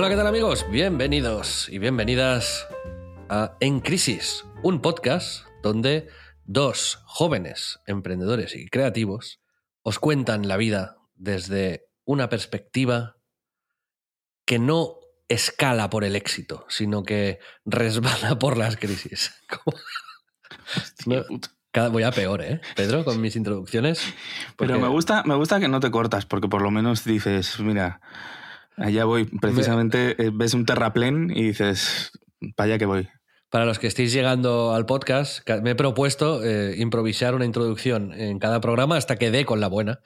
Hola, ¿qué tal amigos? Bienvenidos y bienvenidas a En Crisis, un podcast donde dos jóvenes emprendedores y creativos os cuentan la vida desde una perspectiva que no escala por el éxito, sino que resbala por las crisis. No, cada, voy a peor, ¿eh? Pedro, con mis introducciones. Pero me gusta, me gusta que no te cortas, porque por lo menos dices, mira, allá voy. Precisamente eh, ves un terraplén y dices, para allá que voy. Para los que estéis llegando al podcast, ca- me he propuesto eh, improvisar una introducción en cada programa hasta que dé con la buena.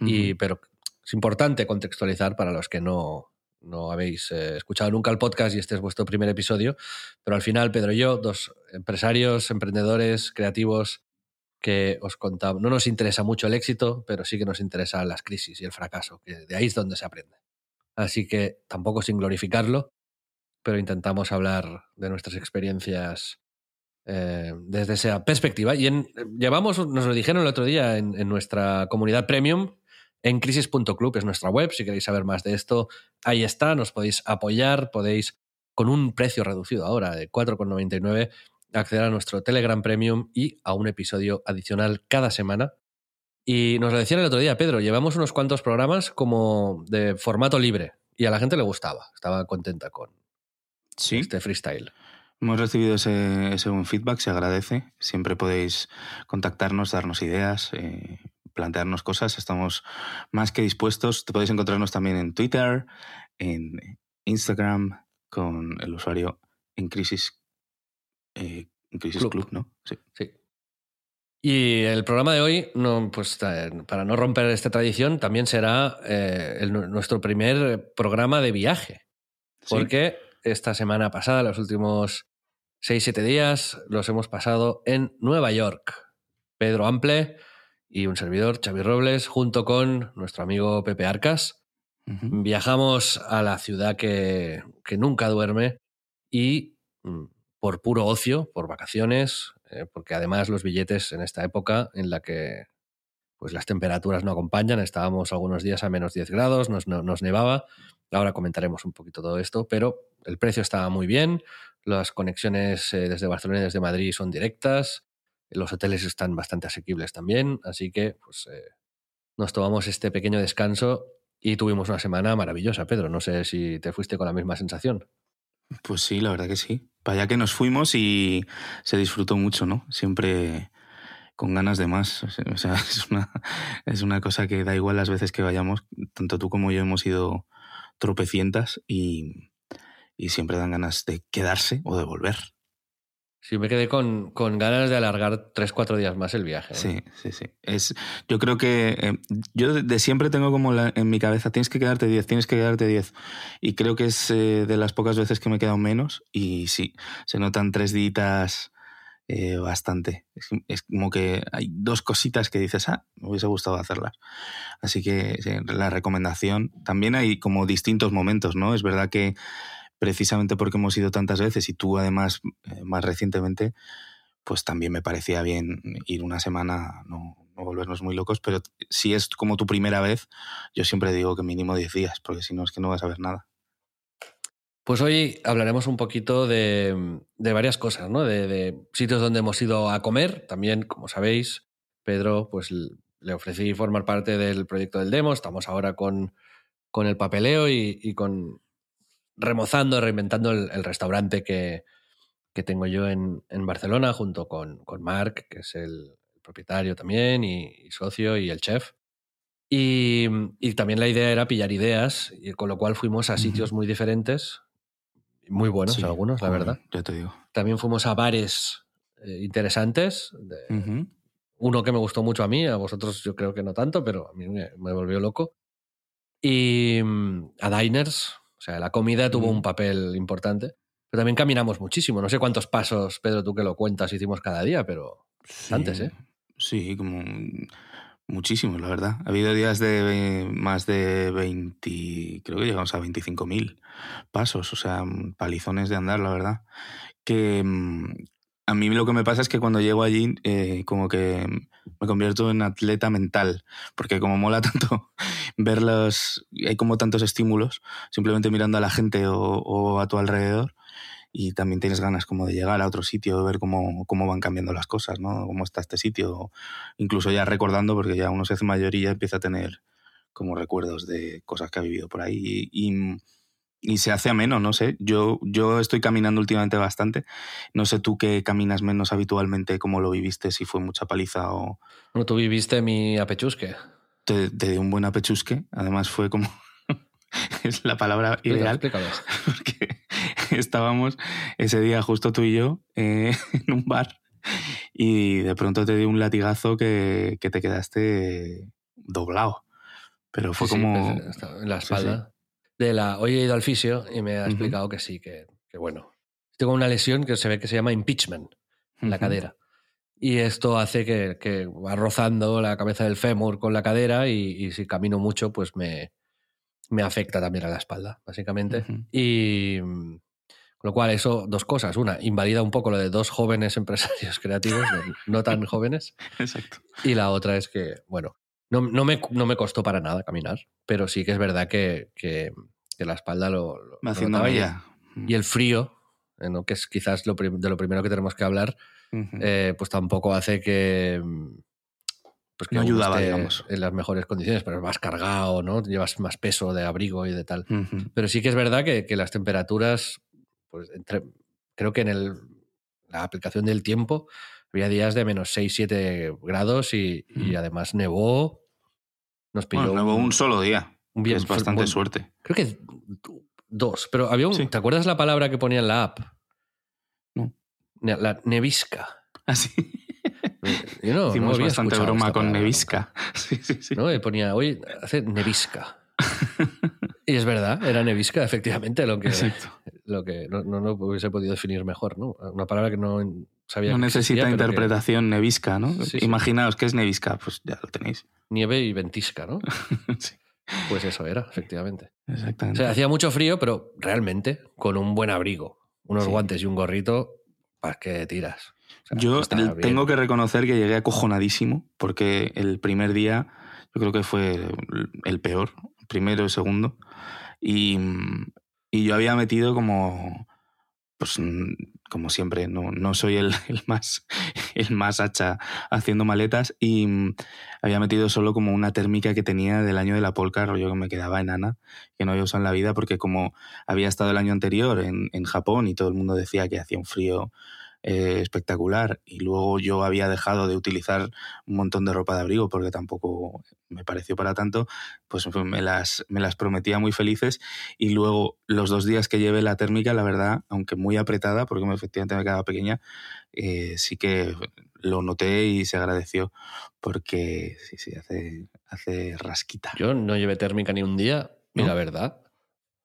Y, pero es importante contextualizar para los que no, no habéis eh, escuchado nunca el podcast y este es vuestro primer episodio. Pero al final, Pedro y yo, dos empresarios, emprendedores, creativos, que os contamos. No nos interesa mucho el éxito, pero sí que nos interesan las crisis y el fracaso, que de ahí es donde se aprende. Así que tampoco sin glorificarlo, pero intentamos hablar de nuestras experiencias eh, desde esa perspectiva. Y en, llevamos, nos lo dijeron el otro día en, en nuestra comunidad premium, en crisis.club, es nuestra web. Si queréis saber más de esto, ahí está. Nos podéis apoyar, podéis, con un precio reducido ahora de 4,99, acceder a nuestro Telegram Premium y a un episodio adicional cada semana. Y nos lo decían el otro día, Pedro, llevamos unos cuantos programas como de formato libre y a la gente le gustaba, estaba contenta con Sí, este freestyle. hemos recibido ese, ese buen feedback, se agradece. Siempre podéis contactarnos, darnos ideas, eh, plantearnos cosas. Estamos más que dispuestos. Te podéis encontrarnos también en Twitter, en Instagram, con el usuario en Crisis, eh, en Crisis Club. Club, ¿no? Sí. Sí. Y el programa de hoy, no, pues, eh, para no romper esta tradición, también será eh, el- nuestro primer programa de viaje. Sí. Porque esta semana pasada, los últimos 6-7 días, los hemos pasado en Nueva York. Pedro Ample y un servidor, Xavi Robles, junto con nuestro amigo Pepe Arcas. Viajamos a la ciudad que, que nunca duerme y mm, por puro ocio, por vacaciones, eh, porque además los billetes en esta época en la que pues las temperaturas no acompañan, estábamos algunos días a menos 10 grados, nos, no- nos nevaba, ahora comentaremos un poquito todo esto, pero el precio estaba muy bien, las conexiones eh, desde Barcelona y desde Madrid son directas, los hoteles están bastante asequibles también, así que pues, eh, nos tomamos este pequeño descanso y tuvimos una semana maravillosa, Pedro. No sé si te fuiste con la misma sensación. Pues sí, la verdad que sí. Para allá que nos fuimos y se disfrutó mucho, ¿no? Siempre con ganas de más. O sea, es una, es una cosa que da igual las veces que vayamos. Tanto tú como yo hemos ido tropecientas y, y siempre dan ganas de quedarse o de volver. Sí, me quedé con, con ganas de alargar 3-4 días más el viaje. ¿no? Sí, sí, sí. Es, yo creo que eh, yo de, siempre tengo como la- en mi cabeza, tienes que quedarte 10, tienes que quedarte 10. Y creo que es eh, de las pocas veces que me he quedado menos. Y sí, se notan tres días eh, bastante. Es, es como que hay dos cositas que dices, ah, me hubiese gustado hacerlas. Así que sí, la recomendación. También hay como distintos momentos, ¿no? Es verdad que precisamente porque hemos ido tantas veces y tú además eh, más recientemente, pues también me parecía bien ir una semana, no, no volvernos muy locos, pero si es como tu primera vez, yo siempre digo que mínimo 10 días, porque si no es que no vas a ver nada. Pues hoy hablaremos un poquito de, varias cosas, ¿no? De, sitios donde hemos ido a comer. También, como sabéis, Pedro, pues le ofrecí formar parte del proyecto del demo. Estamos ahora con, con el papeleo y con remozando, reinventando el, el restaurante que, que tengo yo en, en Barcelona, junto con, con Marc, que es el propietario también y, y socio y el chef. Y, y también la idea era pillar ideas, y con lo cual fuimos a sitios muy diferentes, muy buenos Sí, algunos, la verdad. Ya te digo. También fuimos a bares eh, interesantes. de-. Uno que me gustó mucho a mí, a vosotros yo creo que no tanto, pero a mí me, me volvió loco. Y mm, a diners, o sea, la comida tuvo un papel importante. Pero también caminamos muchísimo. No sé cuántos pasos, Pedro, tú que lo cuentas, hicimos cada día, pero Sí, ¿eh? Sí, como muchísimos, la verdad. Ha habido días de más de 20, creo que llegamos a 25.000 pasos, o sea, palizones de andar, la verdad. Que mm, a mí lo que me pasa es que cuando llego allí, eh, como que me convierto en atleta mental, porque como mola tanto ver los... Hay como tantos estímulos, simplemente mirando a la gente o, a tu alrededor, y también tienes ganas como de llegar a otro sitio, ver cómo, cómo van cambiando las cosas, ¿no? Cómo está este sitio, incluso ya recordando, porque ya uno se hace mayor y ya empieza a tener como recuerdos de cosas que ha vivido por ahí y- y se hace ameno, no sé. Yo, yo estoy caminando últimamente bastante. No sé tú que caminas menos habitualmente, cómo lo viviste, si fue mucha paliza o Bueno, tú viviste mi apechusque. te, te dio un buen apechusque. Además fue como... es la palabra Explícalo, ideal. explícalo. porque estábamos ese día justo tú y yo eh, en un bar y de pronto te dio un latigazo que, que te quedaste doblado. Pero fue Sí, sí, como... estaba en la sí, sí. De la, hoy he ido al fisio y me ha explicado que sí, que, que bueno. Tengo una lesión que se ve que se llama impeachment en la cadera. Y esto hace que, que va rozando la cabeza del fémur con la cadera y, y si camino mucho, pues me, me afecta también a la espalda, básicamente. Y con lo cual, eso, dos cosas. Una, invalida un poco lo de dos jóvenes empresarios creativos, no- no tan jóvenes. Exacto. Y la otra es que, bueno, no, no me, no me costó para nada caminar, pero sí que es verdad que, que- que la espalda lo, lo- lo haciendo ya. Y el frío, eh, ¿no? que es quizás lo de lo primero que tenemos que hablar, eh, pues tampoco hace que. Pues que No ayudaba, digamos. En las mejores condiciones, pero vas cargado, ¿no? Llevas más peso de abrigo y de tal. Pero sí que es verdad que, que las temperaturas, pues entre, creo que en el, la aplicación del tiempo había días de menos 6, 7 grados y, y además nevó. Nos pilló Bueno, luego un solo día. un bien- es bastante bueno, suerte. Creo que dos, pero había un. Sí. ¿Te acuerdas la palabra que ponía en la app? No. La nevisca. Así. Yo no, no Hicimos bastante broma con Nevisca. Sí, sí, sí. ¿no? Y ponía, hoy hace nevisca. y es verdad, era nevisca, efectivamente, lo que, Exacto. lo que no, no lo hubiese podido definir mejor, ¿no? Una palabra que no sabía No que necesita existía, pero que- interpretación nevisca, ¿no? Sí. Imaginaos que es nevisca, pues ya lo tenéis. nieve y ventisca, ¿no? Sí, Pues eso era, efectivamente. O exactamente. sea, hacía mucho frío, pero realmente con un buen abrigo, unos Sí. guantes y un gorrito, ¿para qué tiras? O sea, Yo bien. tengo que reconocer que llegué acojonadísimo porque el primer día yo creo que fue el- peor, primero y segundo, y, y yo había metido como, pues como siempre, no, no soy el, más, el más hacha haciendo maletas y mm, había metido solo como una térmica que tenía del año de la polka, rollo que me quedaba enana, que no había usado en la vida porque como había estado el año anterior en, en Japón y todo el mundo decía que hacía un frío eh, espectacular y luego yo había dejado de utilizar un montón de ropa de abrigo porque tampoco me pareció para tanto, pues me las, me las prometía muy felices y luego los dos días que llevé la térmica, la verdad, aunque muy apretada, porque me- efectivamente me quedaba pequeña, eh, sí que lo noté y se agradeció porque sí, sí, hace, hace rasquita. Yo no llevé térmica ni un día y ¿No? la verdad es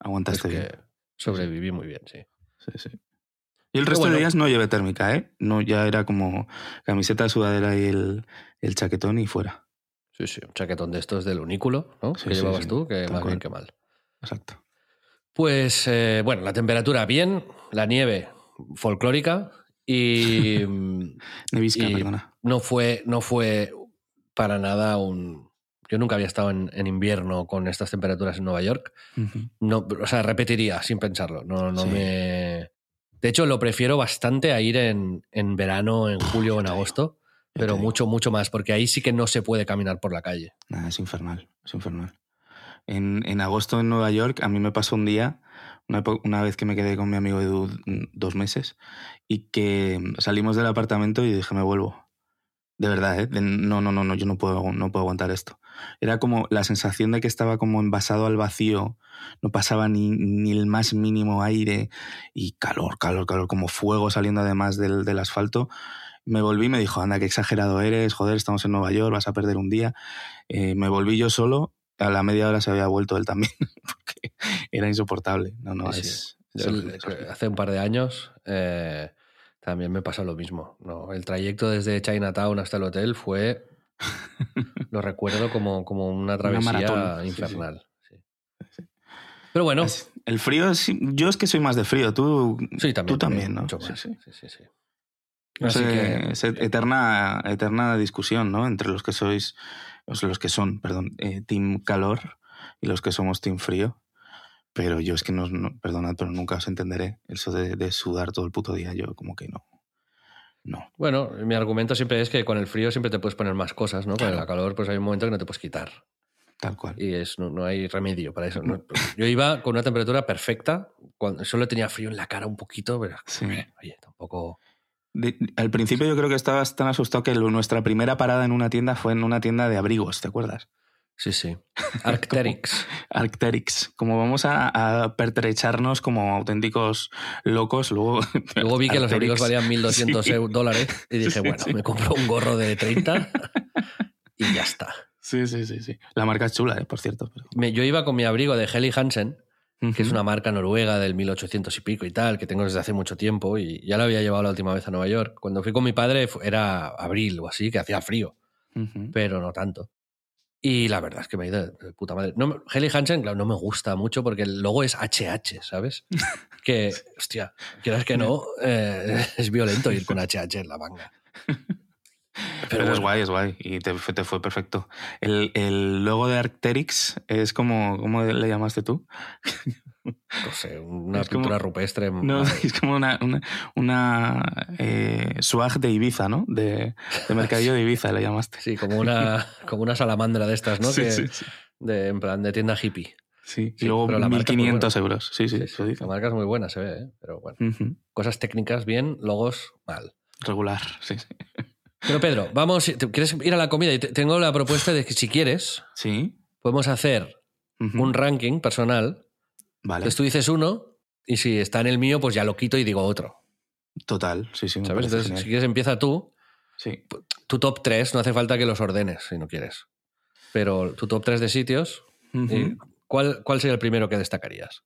Aguantaste bien. que sobreviví muy bien, sí. Sí, sí. Y el resto bueno. de días no llevé térmica, ¿eh? No, ya era como camiseta, sudadera y el, el chaquetón y fuera. Sí, sí, un chaquetón de estos del unículo, ¿no? Sí, que sí, llevabas sí, tú, que más bien que mal. Exacto. Pues eh, bueno, la temperatura bien, la nieve folclórica y Nevisca, Y- perdona. no fue, no fue para nada un... Yo nunca había estado en, en invierno con estas temperaturas en Nueva York. No, o sea, repetiría sin pensarlo. No, no me... De hecho, lo prefiero bastante a ir en, en verano, en julio o en agosto, pero mucho, mucho más, porque ahí sí que no se puede caminar por la calle. Nada, es infernal, es infernal. En, en agosto en Nueva York a mí me pasó un día, una, una vez que me quedé con mi amigo Edu mm, dos meses, y que salimos del apartamento y dije, me vuelvo. De verdad, ¿eh? no, no, no, no, yo no puedo, no puedo aguantar esto. Era como la sensación de que estaba como envasado al vacío, no pasaba ni, ni el más mínimo aire y calor, calor, calor, como fuego saliendo además del, del asfalto. Me volví y me dijo, anda, qué exagerado eres, joder, estamos en Nueva York, vas a perder un día. Eh, me volví yo solo, a la media hora se había vuelto él también, porque era insoportable. No, no, Sí, es... Yo es el- horrible, es horrible. hace un par de años eh, también me pasó lo mismo. ¿no? El trayecto desde Chinatown hasta el hotel fue, lo recuerdo como, como una travesía maratón, sí, sí. infernal. sí. Pero bueno, Es- El frío, es- yo es que soy más de frío, tú, sí, también. tú también, ¿no? mucho Sí, más. sí. Sí, Así sé, que- es et- eterna, eterna discusión, ¿no? Entre los que sois, los que son, perdón, eh, Team Calor y los que somos Team Frío. Pero yo es que no, no- perdonad, pero nunca os entenderé. Eso de, de sudar todo el puto día, yo como que no. No. Bueno, mi argumento siempre es que con el frío siempre te puedes poner más cosas, ¿no? Con el calor, pues hay un momento que no te puedes quitar. Tal cual. Y es, no, no hay remedio para eso. ¿no? Yo iba con una temperatura perfecta, cuando solo tenía frío en la cara un poquito, pero Sí. oye, tampoco. De- al principio yo creo que estabas tan asustado que nuestra primera parada en una tienda fue en una tienda de abrigos, ¿te acuerdas? Sí, sí. Arcteryx. Arcteryx. Como vamos a, a pertrecharnos como auténticos locos, luego... Luego vi que los abrigos valían 1.200 Sí. dólares y dije, Sí, bueno, sí. me compro un gorro de 30 y ya está. Sí, sí, sí, sí. La marca es chula, eh, por cierto. pero- Me- yo iba con mi abrigo de Helly Hansen, que es una marca noruega del 1800 y pico y tal, que tengo desde hace mucho tiempo y ya la había llevado la última vez a Nueva York. Cuando fui con mi padre era abril o así, que hacía frío, pero no tanto. Y la verdad es que me ha ido de puta madre. No, Hansen, claro, no me gusta mucho porque el logo es HH, ¿sabes? Que, hostia, quieras que no, eh, es violento ir con HH en la manga. Pero, es bueno. guay, es guay. Y te, fue- te fue perfecto. El, el logo de Arcteryx es como. ¿Cómo le llamaste tú? No sé, una Es como- pintura rupestre. No, es como una, una, una, eh, swag de Ibiza, ¿no? De, de mercadillo de Ibiza le llamaste. Sí, como una, como una salamandra de estas, ¿no? Sí, que, sí, sí. De, en plan de tienda hippie. Sí, y luego pero la marca es muy 1.500 euros. Sí, sí, eso dice. La marca es muy buena, se ve, ¿eh? pero bueno. Cosas técnicas bien, logos mal. Regular, sí, sí. Pero Pedro, vamos, ¿te- ¿quieres ir a la comida? Y te- tengo la propuesta de que si quieres, Sí. podemos hacer un ranking personal. Vale. Entonces tú dices uno y si está en el mío, pues ya lo quito y digo otro. Total, sí, sí. Me ¿Sabes? Entonces, genial. si quieres, empieza tú. Sí. Tu top 3, no hace falta que los ordenes si no quieres. Pero tu top 3 de sitios, eh, ¿cuál, ¿cuál sería el primero que destacarías?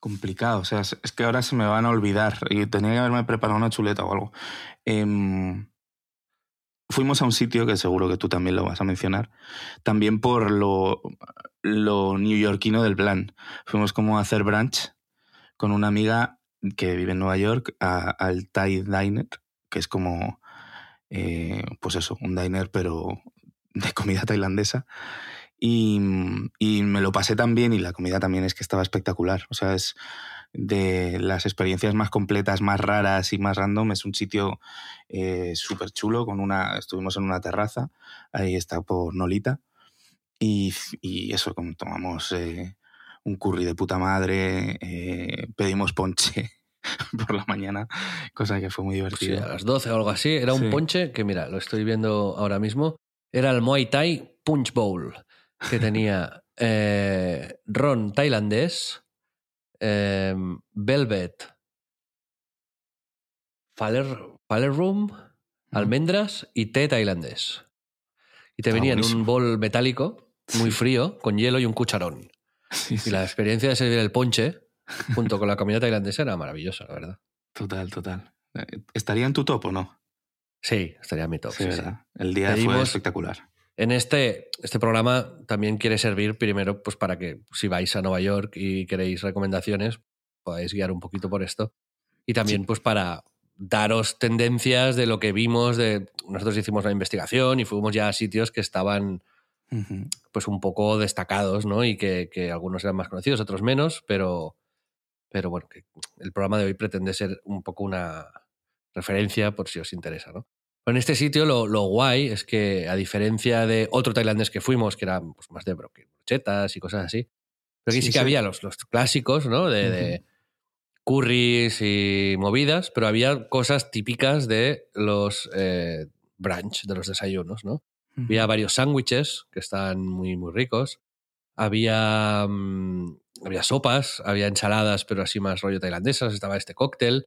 Complicado, o sea, es que ahora se me van a olvidar y tenía que haberme preparado una chuleta o algo. Em, fuimos a un sitio que seguro que tú también lo vas a mencionar, también por lo, lo neoyorquino del plan. Fuimos como a hacer brunch con una amiga que vive en Nueva York al Thai Diner, que es como, eh, pues eso, un diner pero de comida tailandesa. Y, y me lo pasé tan bien y la comida también es que estaba espectacular. O sea, es de las experiencias más completas, más raras y más random. Es un sitio eh, súper chulo. Con una, estuvimos en una terraza, ahí está por Nolita. Y, y eso, como tomamos eh, un curry de puta madre, eh, pedimos ponche por la mañana, cosa que fue muy Sí, divertida. a las 12 o algo así. Era un Sí. ponche que, mira, lo estoy viendo ahora mismo. Era el Muay Thai Punch Bowl, que tenía eh, ron tailandés, eh, velvet, faler, rum, almendras y té tailandés. Y te Está venía en un bol metálico, muy frío, con hielo y un cucharón. Sí, Y la experiencia de servir el ponche junto con la comida tailandesa era maravillosa, la verdad. Total, total. Eh, ¿Estaría en tu top o no? Sí, estaría en mi top. Sí. ¿verdad? El día fue Pedimos- espectacular. En este, este programa también quiere servir primero pues para que si vais a Nueva York y queréis recomendaciones, podáis guiar un poquito por esto. Y también pues para daros tendencias de lo que vimos. De, nosotros hicimos la investigación y fuimos ya a sitios que estaban pues un poco destacados, ¿no? Y que, que algunos eran más conocidos, otros menos, pero, pero bueno, que el programa de hoy pretende ser un poco una referencia por si os interesa, ¿no? En este sitio lo, lo guay es que, a diferencia de otro tailandés que fuimos, que era pues, más de brochetas y cosas así, pero aquí sí, Sí, que sí. había los, los clásicos, ¿no? De, de curries y movidas, pero había cosas típicas de los eh, brunch, de los desayunos, ¿no? Había varios sándwiches que estaban muy, muy ricos. Había, mm, había sopas, había ensaladas, pero así más rollo tailandesas. Estaba este cóctel.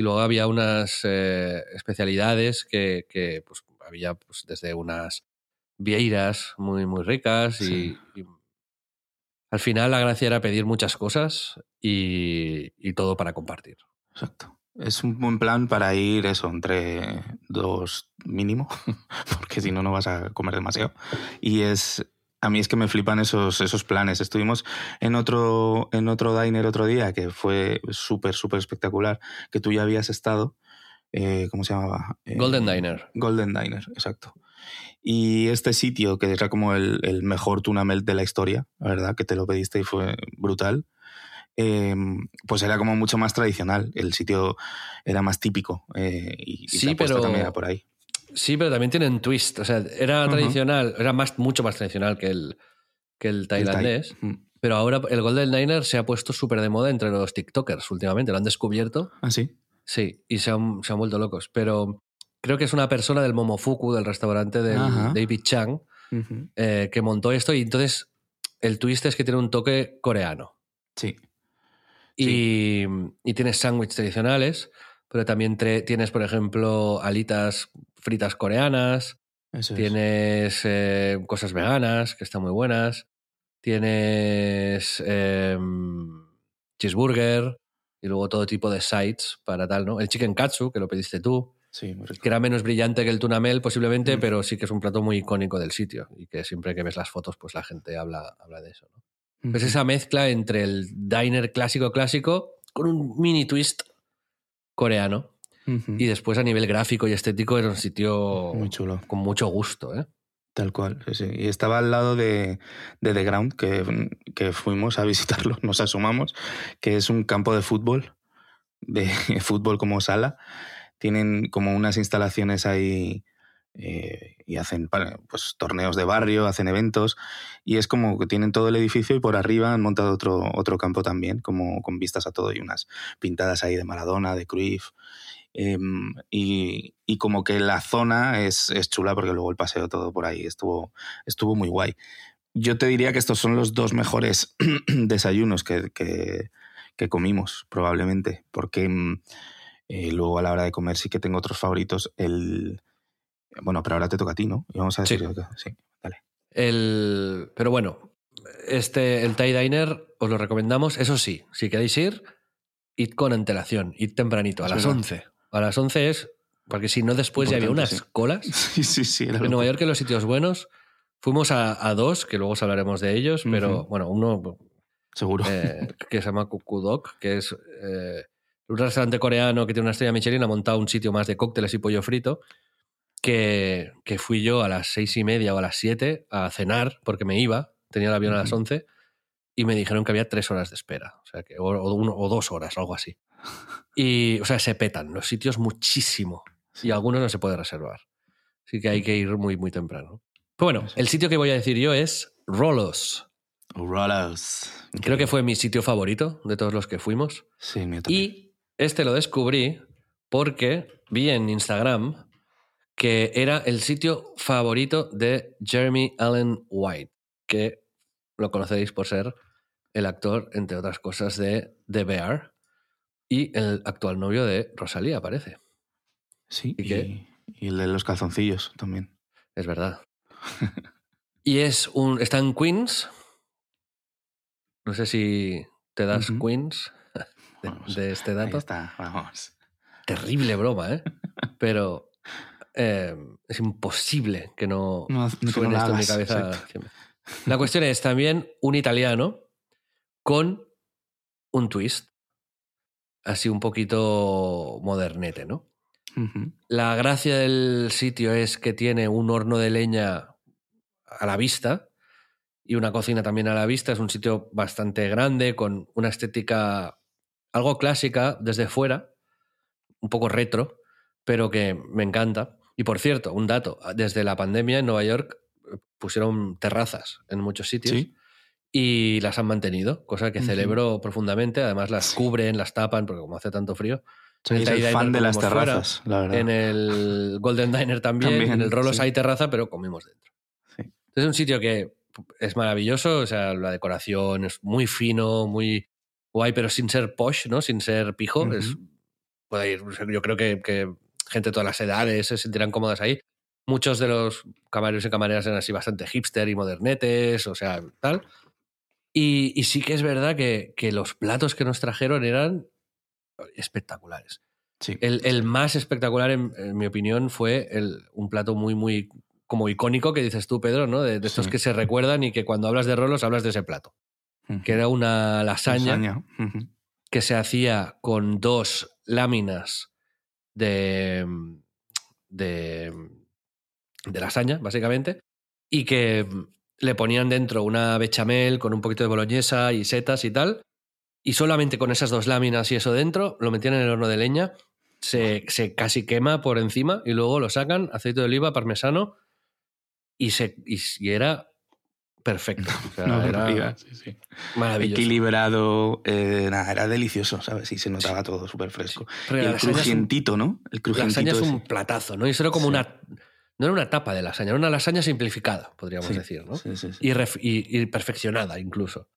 Y luego había unas eh, especialidades que, que, pues, había pues, desde unas vieiras muy, muy ricas y, y al final la gracia era pedir muchas cosas y, y, todo para compartir. Exacto. Es un buen plan para ir eso, entre dos mínimo, porque si no, no vas a comer demasiado. Y es. A mí es que me flipan esos, esos planes. Estuvimos en otro, en otro diner otro día que fue súper, súper espectacular, que tú ya habías estado. Eh, ¿Cómo se llamaba? Eh, Golden Diner. Golden Diner, exacto. Y este sitio, que era como el, el mejor tuna melt de la historia, la verdad, que te lo pediste y fue brutal eh, pues era como mucho más tradicional. El sitio era más típico eh, y, y sí, pero también era por ahí. Sí, pero también tienen twist. O sea, era uh -huh. tradicional, era más, mucho más tradicional que el, que el tailandés. El thai. Pero ahora el Golden Diner se ha puesto súper de moda entre los TikTokers últimamente. Lo han descubierto. ¿Ah, sí? Sí, y se han, se han vuelto locos. Pero creo que es una persona del Momofuku, del restaurante del Ajá. David Chang, Uh -huh. eh, que montó esto. Y entonces el twist es que tiene un toque coreano. Sí. Y, y tienes sándwiches tradicionales, pero también tienes, por ejemplo, alitas fritas coreanas. Eso tienes es. eh, cosas veganas, que están muy buenas. Tienes eh, cheeseburger y luego todo tipo de sides para tal, ¿no? El chicken katsu, que lo pediste tú. Sí, muy rico. Que era menos brillante que el tunamel, posiblemente, mm. pero sí que es un plato muy icónico del sitio. Y que siempre que ves las fotos, pues la gente habla, habla de eso, ¿no? Pues esa mezcla entre el diner clásico clásico con un mini twist coreano. Uh -huh. Y después a nivel gráfico y estético era un sitio muy chulo. Con mucho gusto, ¿eh? Tal cual, sí, sí. Y estaba al lado de, de The Ground, que, que, fuimos a visitarlo, nos asomamos, que es un campo de fútbol, de fútbol como sala. Tienen como unas instalaciones ahí eh, y hacen pues, torneos de barrio, hacen eventos y es como que tienen todo el edificio y por arriba han montado otro, otro campo también, como con vistas a todo y unas pintadas ahí de Maradona, de Cruyff. Eh, y, y, como que la zona es, es, chula porque luego el paseo todo por ahí estuvo, estuvo muy guay. Yo te diría que estos son los dos mejores desayunos que, que, que, comimos, probablemente, porque eh, luego a la hora de comer sí que tengo otros favoritos. El, bueno, pero ahora te toca a ti, ¿no? Y vamos a decir sí. sí, dale. El, pero bueno, este, el Thai Diner os lo recomendamos. Eso sí, si queréis ir, id con antelación, id tempranito, a Es las verdad. 11. A las 11 es, porque si no después ya había unas sí. colas. Sí, sí, sí. En. Nueva York, en los sitios buenos, fuimos a, a dos, que luego os hablaremos de ellos, pero bueno, uno Seguro. eh, que se llama Kukudok, que es eh, un restaurante coreano que tiene una estrella Michelin, ha montado un sitio más de cócteles y pollo frito, que, que fui yo a las seis y media o a las siete a cenar, porque me iba, tenía el avión a las once, y me dijeron que había tres horas de espera, o, sea que, o, o uno- o dos horas, algo así. Y, o sea, se petan los sitios muchísimo, y algunos no se puede reservar. Así que hay que ir muy, muy temprano. Pero bueno, el sitio que voy a decir yo es Rolos. Rollos. Creo que fue mi sitio favorito de todos los que fuimos. Sí, mío también. Y este lo descubrí porque vi en Instagram que era el sitio favorito de Jeremy Allen White, que lo conocéis por ser el actor, entre otras cosas, de The Bear y el actual novio de Rosalía, parece. Sí, ¿Y el de los calzoncillos también. Es verdad. y es un. Está en Queens. No sé si te das. Queens de, este Ahí dato. está, vamos. Terrible broma, ¿eh? Pero eh, es imposible que no, No, no suene la esto en mi cabeza. exacto. La cuestión es también un italiano con un twist así un poquito modernete, ¿no? La gracia del sitio es que tiene un horno de leña a la vista y una cocina también a la vista. Es un sitio bastante grande, con una estética algo clásica desde fuera, un poco retro, pero que me encanta. Y por cierto, un dato, desde la pandemia en Nueva York eh, pusieron terrazas en muchos sitios Sí. Y las han mantenido, cosa que celebro profundamente. Además, las cubren, las tapan, porque como hace tanto frío. Soy el fan de las terrazas, la verdad. En el Golden Diner también, en el Rolos hay terraza, pero comimos dentro. Es un sitio que es maravilloso, o sea, la decoración es muy fino, muy guay, pero sin ser posh, ¿no? Sin ser pijo. es, puede ir, yo creo que, que, gente de todas las edades se sentirán cómodas ahí. Muchos de los camareros y camareras eran así bastante hipster y modernetes, o sea, tal. Y, y sí que es verdad que, que, los platos que nos trajeron eran espectaculares. Sí. El, el más espectacular, en, en, mi opinión, fue el, un plato muy, muy como icónico que dices tú, Pedro, ¿no? De, de estos sí. que se recuerdan y que cuando hablas de rolos hablas de ese plato. Uh -huh. Que era una lasaña, lasaña. Uh -huh. que se hacía con dos láminas de, de, de lasaña, básicamente, y que le ponían dentro una bechamel con un poquito de boloñesa y setas y tal, y solamente con esas dos láminas y eso dentro, lo metían en el horno de leña, se, se casi quema por encima y luego lo sacan, aceite de oliva, parmesano, y, se, y, y era perfecto. O sea, no, era diga, sí, sí. maravilloso. Equilibrado, eh, nada, era delicioso, ¿sabes? Y se notaba todo súper fresco. Y el crujientito, un, ¿no? El crujientito. La lasaña es un platazo, ¿no? Y eso era como una. No era una tapa de lasaña, era una lasaña simplificada, podríamos sí, decir, ¿no? Sí, sí, y, y, y, perfeccionada incluso.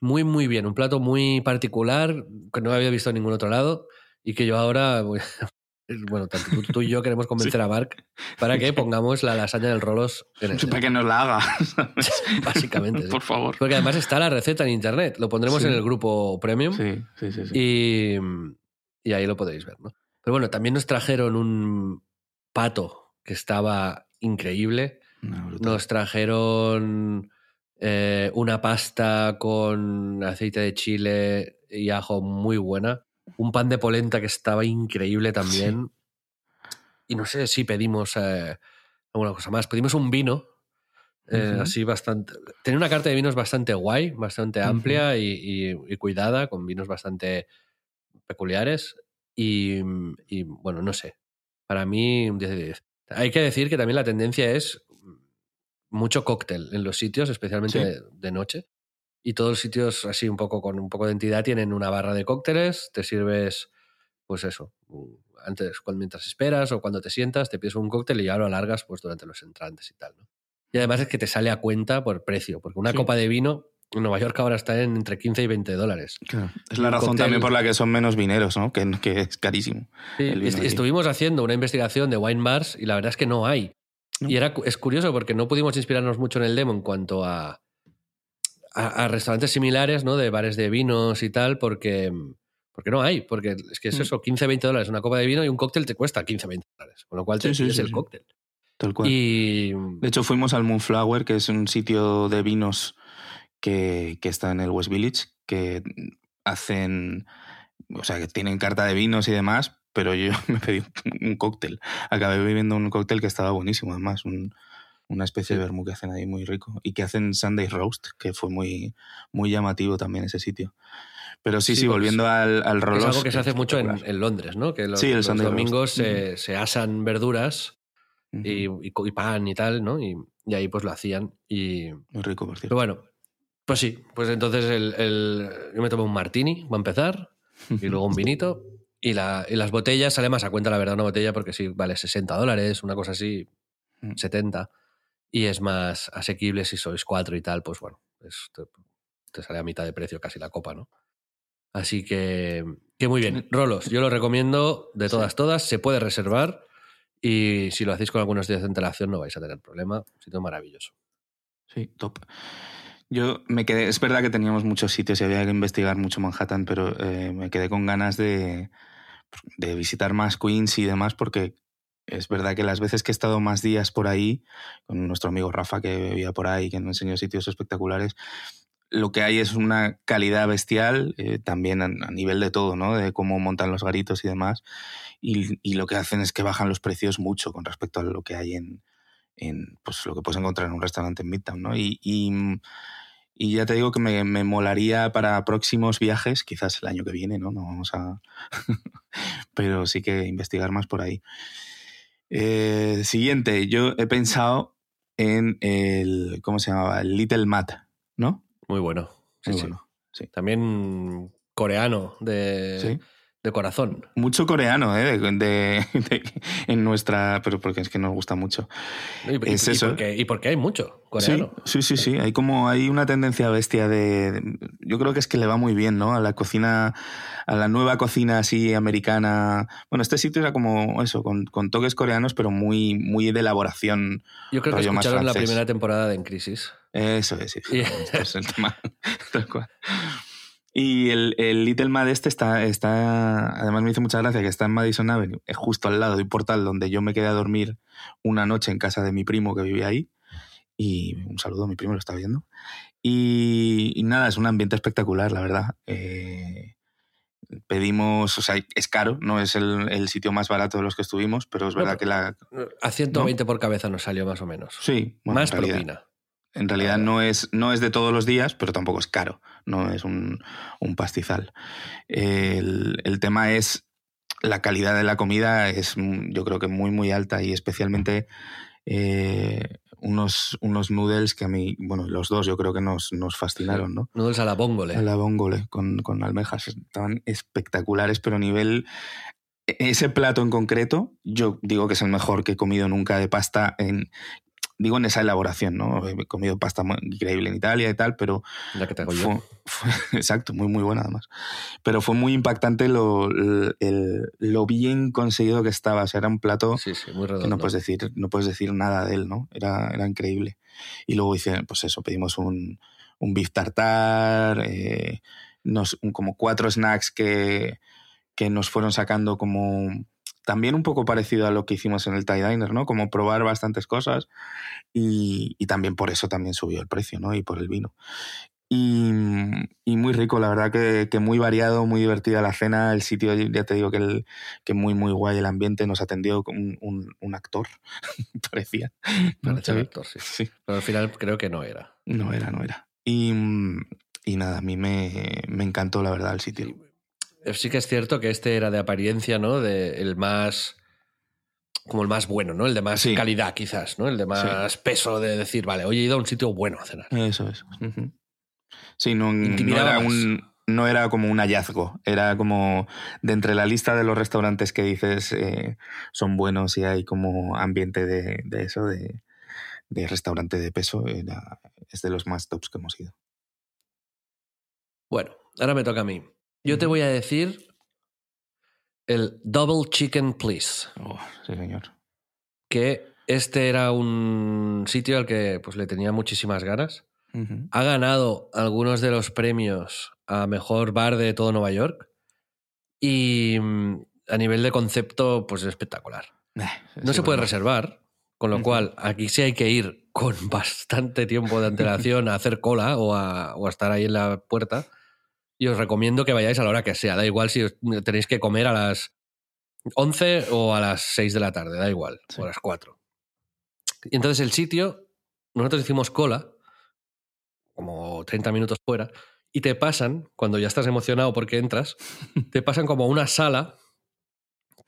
Muy, muy bien. Un plato muy particular que no había visto en ningún otro lado y que yo ahora bueno, tanto tú, tú, y yo queremos convencer a Mark para que pongamos la lasaña del Rolos en el Para que nos la haga. Básicamente. Por favor. Porque además está la receta en internet. Lo pondremos en el grupo premium. Sí, sí, sí. Y, y, ahí lo podéis ver, ¿no? Pero bueno, también nos trajeron un pato que estaba increíble. No, nos trajeron eh, una pasta con aceite de chile y ajo muy buena un pan de polenta que estaba increíble también. Sí. Y no sé si pedimos eh, alguna cosa más. Pedimos un vino, eh, uh -huh. así bastante. Tenía una carta de vinos bastante guay, bastante amplia uh -huh. y, y, y, cuidada, con vinos bastante peculiares. Y, y, bueno, no sé. Para mí, un 10 de 10. Hay que decir que también la tendencia es mucho cóctel en los sitios, especialmente sí. de, de noche y todos los sitios así un poco con un poco de entidad tienen una barra de cócteles, te sirves, pues eso, antes, mientras esperas o cuando te sientas, te pides un cóctel y ya lo alargas pues durante los entrantes y tal, ¿no? Y además es que te sale a cuenta por precio, porque una sí. copa de vino Nueva York ahora está en entre 15 y 20 dólares. Claro. Es la razón cóctel... también por la que son menos vineros, ¿no? Que, que es carísimo. Sí, estuvimos haciendo una investigación de wine bars y la verdad es que no hay. ¿No? Y era, es curioso porque no pudimos inspirarnos mucho en el demo en cuanto a, a, a, restaurantes similares, ¿no? De bares de vinos y tal, porque, porque no hay. Porque es que es mm. eso, 15, 20 dólares una copa de vino y un cóctel te cuesta 15, 20 dólares. Con lo cual te sí, sí, sí, el cóctel. Tal cual. Y... De hecho, fuimos al Moonflower, que es un sitio de vinos que, que está en el West Village, que hacen. O sea, que tienen carta de vinos y demás, pero yo me pedí un cóctel. Acabé bebiendo un cóctel que estaba buenísimo, además. Un, una especie de vermú que hacen ahí muy rico. Y que hacen Sunday Roast, que fue muy, muy llamativo también ese sitio. Pero sí, sí, sí volviendo al, al Rolos. Es algo que se hace mucho en, en, Londres, ¿no? Que los, sí, el los Sunday domingos se, se, asan verduras uh -huh. y, y, pan y tal, ¿no? Y, y, ahí pues lo hacían. Y... Muy rico, por cierto. Pero bueno, pues sí, pues entonces el, el... yo me tomé un martini, va a empezar, y luego un vinito. Y, la, y, las botellas sale más a cuenta, la verdad, una botella, porque sí, vale 60 dólares, una cosa así, 70 y es más asequible si sois cuatro y tal, pues bueno, es, te, te, sale a mitad de precio casi la copa, ¿no? Así que, que muy bien. Rolos, yo lo recomiendo de todas, sí. todas, se puede reservar y si lo hacéis con algunos días de antelación no vais a tener problema. Sitio maravilloso. Sí, top. Yo me quedé, es verdad que teníamos muchos sitios y había que investigar mucho Manhattan, pero eh, me quedé con ganas de, de visitar más Queens y demás porque es verdad que las veces que he estado más días por ahí, con nuestro amigo Rafa que vivía por ahí, que nos enseñó sitios espectaculares, lo que hay es una calidad bestial, eh, también a, a, nivel de todo, ¿no? De cómo montan los garitos y demás. Y, y, lo que hacen es que bajan los precios mucho con respecto a lo que hay en, en pues lo que puedes encontrar en un restaurante en Midtown, ¿no? Y, y, y ya te digo que me, me, molaría para próximos viajes, quizás el año que viene, ¿no? No vamos a... Pero sí que investigar más por ahí. Eh, siguiente, yo he pensado en el, ¿cómo se llamaba? El Little Matt, ¿no? Muy bueno. Muy sí. bueno, sí. También coreano de, Sí. De corazón. Mucho coreano, ¿eh? De, de- de- en nuestra. Pero porque es que nos gusta mucho. Y, y- Es y eso. porque, y porque hay mucho coreano. Sí, sí, sí, sí. Hay como hay una tendencia bestia de, Yo creo que es que le va muy bien, ¿no? A la cocina, a la nueva cocina así americana. Bueno, este sitio era como eso, con, con toques coreanos, pero muy, muy de elaboración. Yo creo que escucharon la primera temporada de En Crisis. Eso es, sí. Y- Este es el tema. Tal cual. Y el, el Little Mad este está, está, además me hizo mucha gracia que está en Madison Avenue, es justo al lado de un portal donde yo me quedé a dormir una noche en casa de mi primo que vivía ahí. Y un saludo, mi primo lo está viendo. Y, y nada, es un ambiente espectacular, la verdad. Eh, pedimos, o sea, es caro, no es el, el sitio más barato de los que estuvimos, pero es No, verdad pero- que la... A 120 por cabeza nos salió más o menos. Sí, bueno, más propina. En realidad no es, no es de todos los días, pero tampoco es caro, no es un, un pastizal. El, el tema es la calidad de la comida es mm, yo creo que muy muy alta y especialmente eh, unos, unos noodles que a mí, bueno, los dos yo creo que nos, nos fascinaron, ¿no? Noodles a la bongole. A la bongole con, con almejas. Estaban espectaculares, pero a nivel. e-, Ese plato en concreto, yo digo que es el mejor que he comido nunca de pasta en. Digo en esa elaboración, ¿no? He comido pasta increíble en Italia y tal, pero La que te hago yo. fue, exacto, muy, muy buena además. Pero fue muy impactante lo, el- lo bien conseguido que estaba. O sea, era un plato Sí, sí, muy que no puedes decir, no puedes decir nada de él, ¿no? Era, era increíble. Y luego hice, pues eso, pedimos un, un beef tartar, eh, nos, un- como cuatro snacks que, que nos fueron sacando como también un poco parecido a lo que hicimos en el Thai Diner, ¿no? Como probar bastantes cosas y, y también por eso también subió el precio, ¿no? Y por el vino. Y, y muy rico, la verdad que, que muy variado, muy divertida la cena, el sitio, ya te digo que, el, que muy, muy guay el ambiente, nos atendió un, un, un actor, parecía. ¿no, un Xavi? actor, sí. Sí, Pero al final creo que no era. no era, no era. Y, y nada, a mí me, me encantó la verdad el sitio. Sí que es cierto que este era de apariencia, ¿no? De el más. Como el más bueno, ¿no? El de más Sí. calidad, quizás, ¿no? El de más peso de decir, vale, hoy he ido a un sitio bueno a cenar. Eso es. Sí, no, no era un, no era como un hallazgo, era como de entre la lista de los restaurantes que dices eh, son buenos y hay como ambiente de, de eso, de, de restaurante de peso, era- es de los más tops que hemos ido. Bueno, ahora me toca a mí. Yo te voy a decir el Double Chicken Please. Oh, sí, señor. Que este era un sitio al que pues, le tenía muchísimas ganas. Ha ganado algunos de los premios a mejor bar de todo Nueva York. Y mm, a nivel de concepto, pues es espectacular. Eh, No se puede reservar, con lo cual aquí sí hay que ir con bastante tiempo de antelación a hacer cola o a, o a estar ahí en la puerta. Y os recomiendo que vayáis a la hora que sea. Da igual si os- tenéis que comer a las 11 o a las 6 de la tarde, da igual, Sí. o a las 4. Y entonces el sitio, nosotros hicimos cola, como 30 minutos fuera, y te pasan, cuando ya estás emocionado porque entras, te pasan como a una sala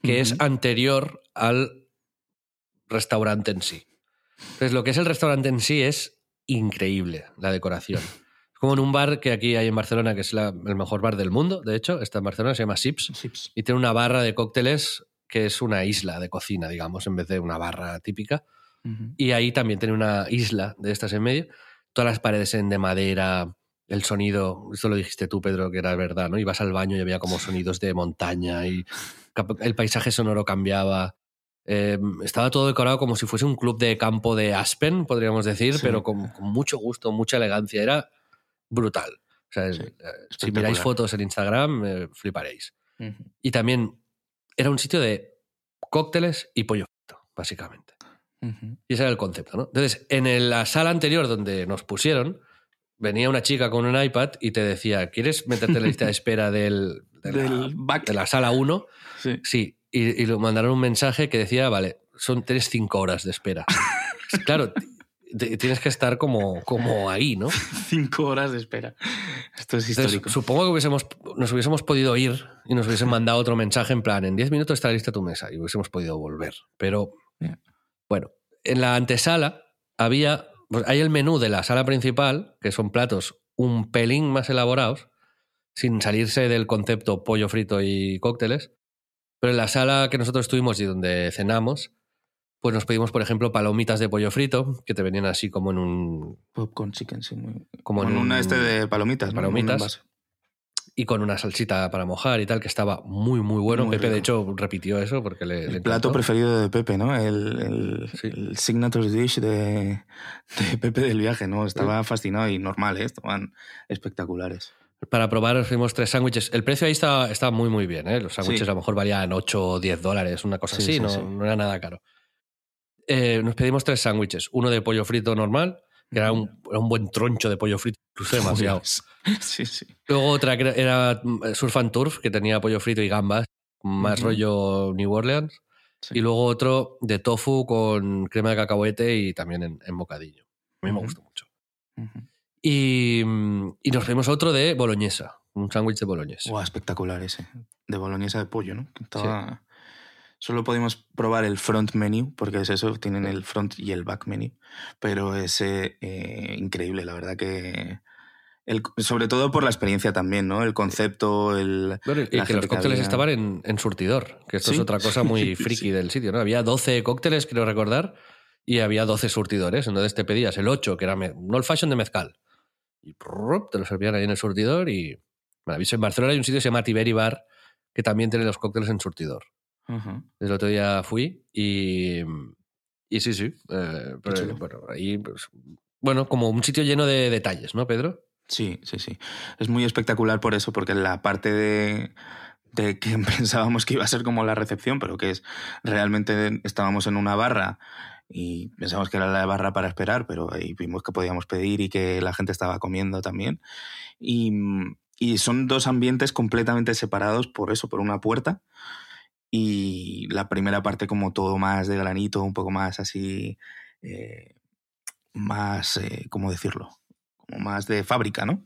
que es anterior al restaurante en sí. Entonces, lo que es el restaurante en sí es increíble, la decoración. Como en un bar que aquí hay en Barcelona, que es la- el mejor bar del mundo, de hecho, está en Barcelona, se llama Sips, Chips. y tiene una barra de cócteles que es una isla de cocina, digamos, en vez de una barra típica. Ujú. Y ahí también tiene una isla de estas en medio. Todas las paredes en de madera, el sonido, esto lo dijiste tú, Pedro, que era verdad, ¿no? Ibas al baño y había como sonidos de montaña y el paisaje sonoro cambiaba. Eh, estaba todo decorado como si fuese un club de campo de Aspen, podríamos decir, Sí. pero con, con mucho gusto, mucha elegancia. Era brutal. O sea, Sí, eh, si miráis fotos en Instagram, eh, fliparéis. Y también era un sitio de cócteles y pollo frito, básicamente. Y ese era el concepto, ¿no? Entonces, en la sala anterior donde nos pusieron, venía una chica con un iPad y te decía, ¿quieres meterte en la lista de espera del, de, la, back. de la sala 1? Sí. Sí, y, y le mandaron un mensaje que decía, vale, son tienes cinco horas de espera. claro, tienes que estar como, como ahí, ¿no? Cinco horas de espera. Esto es Entonces, histórico. supongo que hubiésemos, nos hubiésemos podido ir y nos hubiesen mandado otro mensaje en plan, en 10 minutos está lista tu mesa y hubiésemos podido volver. Pero, bueno, en la antesala había, pues hay el menú de la sala principal, que son platos un pelín más elaborados, sin salirse del concepto pollo frito y cócteles. Pero en la sala que nosotros estuvimos y donde cenamos, pues nos pedimos, por ejemplo, palomitas de pollo frito, que te venían así como en un... Popcorn chicken, sí. Muy... Como en Con una un- este de palomitas. ¿no? palomitas. Y con una salsita para mojar y tal, que estaba muy, muy bueno. Muy Pepe, de hecho, repitió eso porque le, El plato preferido de Pepe, ¿no? El, el, Sí. el signature dish de, de Pepe del viaje, ¿no? Estaba fascinado y normal, ¿eh? Estaban espectaculares. Para probar nos fuimos tres sándwiches. El precio ahí está, está muy, muy bien. ¿eh? Los sándwiches Sí. a lo mejor valían 8 o 10 dólares, una cosa Sí, así, sí, no, sí. no era nada caro. Eh, nos pedimos tres sándwiches. Uno de pollo frito normal, que era un, era un buen troncho de pollo frito, incluso demasiado. Sí, sí. Luego otra que era- mm, Surf and Turf, que tenía pollo frito y gambas, más rollo New Orleans. Sí. Y luego otro de tofu con crema de cacahuete y también en, en bocadillo. A mí me gustó mucho. Y, mm, y nos pedimos otro de boloñesa, un sándwich de boloñesa. Guau, espectacular ese. De boloñesa de pollo, ¿no? Estaba... Solo podemos probar el front menu, porque es eso, tienen el front y el back menu. Pero es eh, increíble, la verdad que... El, sobre todo por la experiencia también, ¿no? El concepto, el... Bueno, y que los cócteles había. estaban en, en surtidor, que esto es otra cosa muy Sí. friki del sitio, ¿no? Había 12 cócteles, quiero recordar, y había 12 surtidores. Entonces te pedías el 8, que era un old fashion de mezcal. Y prrrup, te lo servían ahí en el surtidor y... Maravilloso. En Barcelona hay un sitio que se llama Tiberi Bar, que también tiene los cócteles en surtidor. El otro día fui y... Y sí, sí. eh, pero, chulo. bueno, ahí... pues, bueno, como un sitio lleno de detalles, ¿no, Pedro? Sí, sí, sí. Es muy espectacular por eso, porque la parte de, de que pensábamos que iba a ser como la recepción, pero que es realmente estábamos en una barra y pensábamos que era la barra para esperar, pero ahí vimos que podíamos pedir y que la gente estaba comiendo también. Y, y son dos ambientes completamente separados por eso, por una puerta. Y la primera parte como todo más de granito, un poco más así, eh, más, eh, ¿cómo decirlo? Como más de fábrica, ¿no?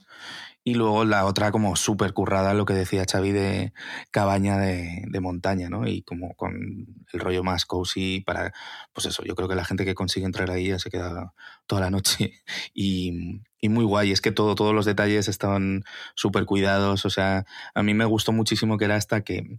Y luego la otra como súper currada, lo que decía Xavi, de cabaña de, de montaña, ¿no? Y como con el rollo más cozy para, pues eso, yo creo que la gente que consigue entrar ahí ya se queda toda la noche. Y, y muy guay, es que todo, todos los detalles estaban súper cuidados, o sea, a mí me gustó muchísimo que era hasta que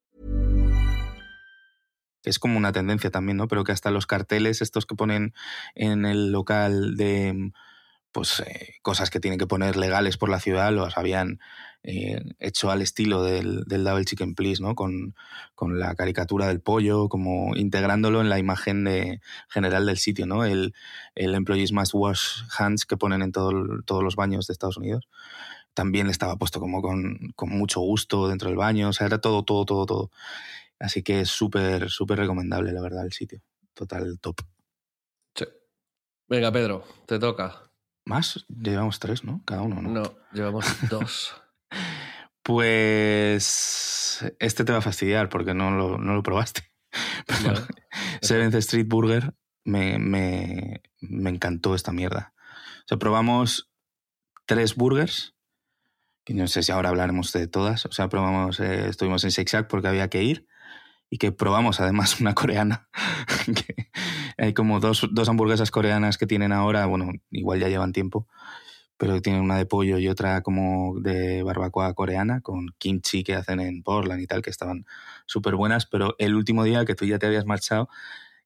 Es como una tendencia también, ¿no? Pero que hasta los carteles, estos que ponen en el local de pues eh, cosas que tienen que poner legales por la ciudad, los habían eh, hecho al estilo del, del Double Chicken Please, ¿no? Con, con la caricatura del pollo, como integrándolo en la imagen de, general del sitio, ¿no? El, el Employees Must Wash Hands que ponen en todo todos los baños de Estados Unidos. También estaba puesto como con, con mucho gusto dentro del baño, o sea, era todo, todo, todo, todo. Así que es súper, súper recomendable, la verdad, el sitio. Total top. Sí. Venga, Pedro, te toca. Más, llevamos tres, ¿no? Cada uno, ¿no? No, llevamos dos. Pues este te va a fastidiar porque no lo, no lo probaste. Pero. Seventh Street Burger me, me, me encantó esta mierda. O sea, probamos tres burgers, que no sé si ahora hablaremos de todas. O sea, probamos, eh, estuvimos en Shack porque había que ir y que probamos además una coreana. que hay como dos, dos hamburguesas coreanas que tienen ahora, bueno, igual ya llevan tiempo, pero tienen una de pollo y otra como de barbacoa coreana con kimchi que hacen en Portland y tal, que estaban súper buenas, pero el último día que tú ya te habías marchado,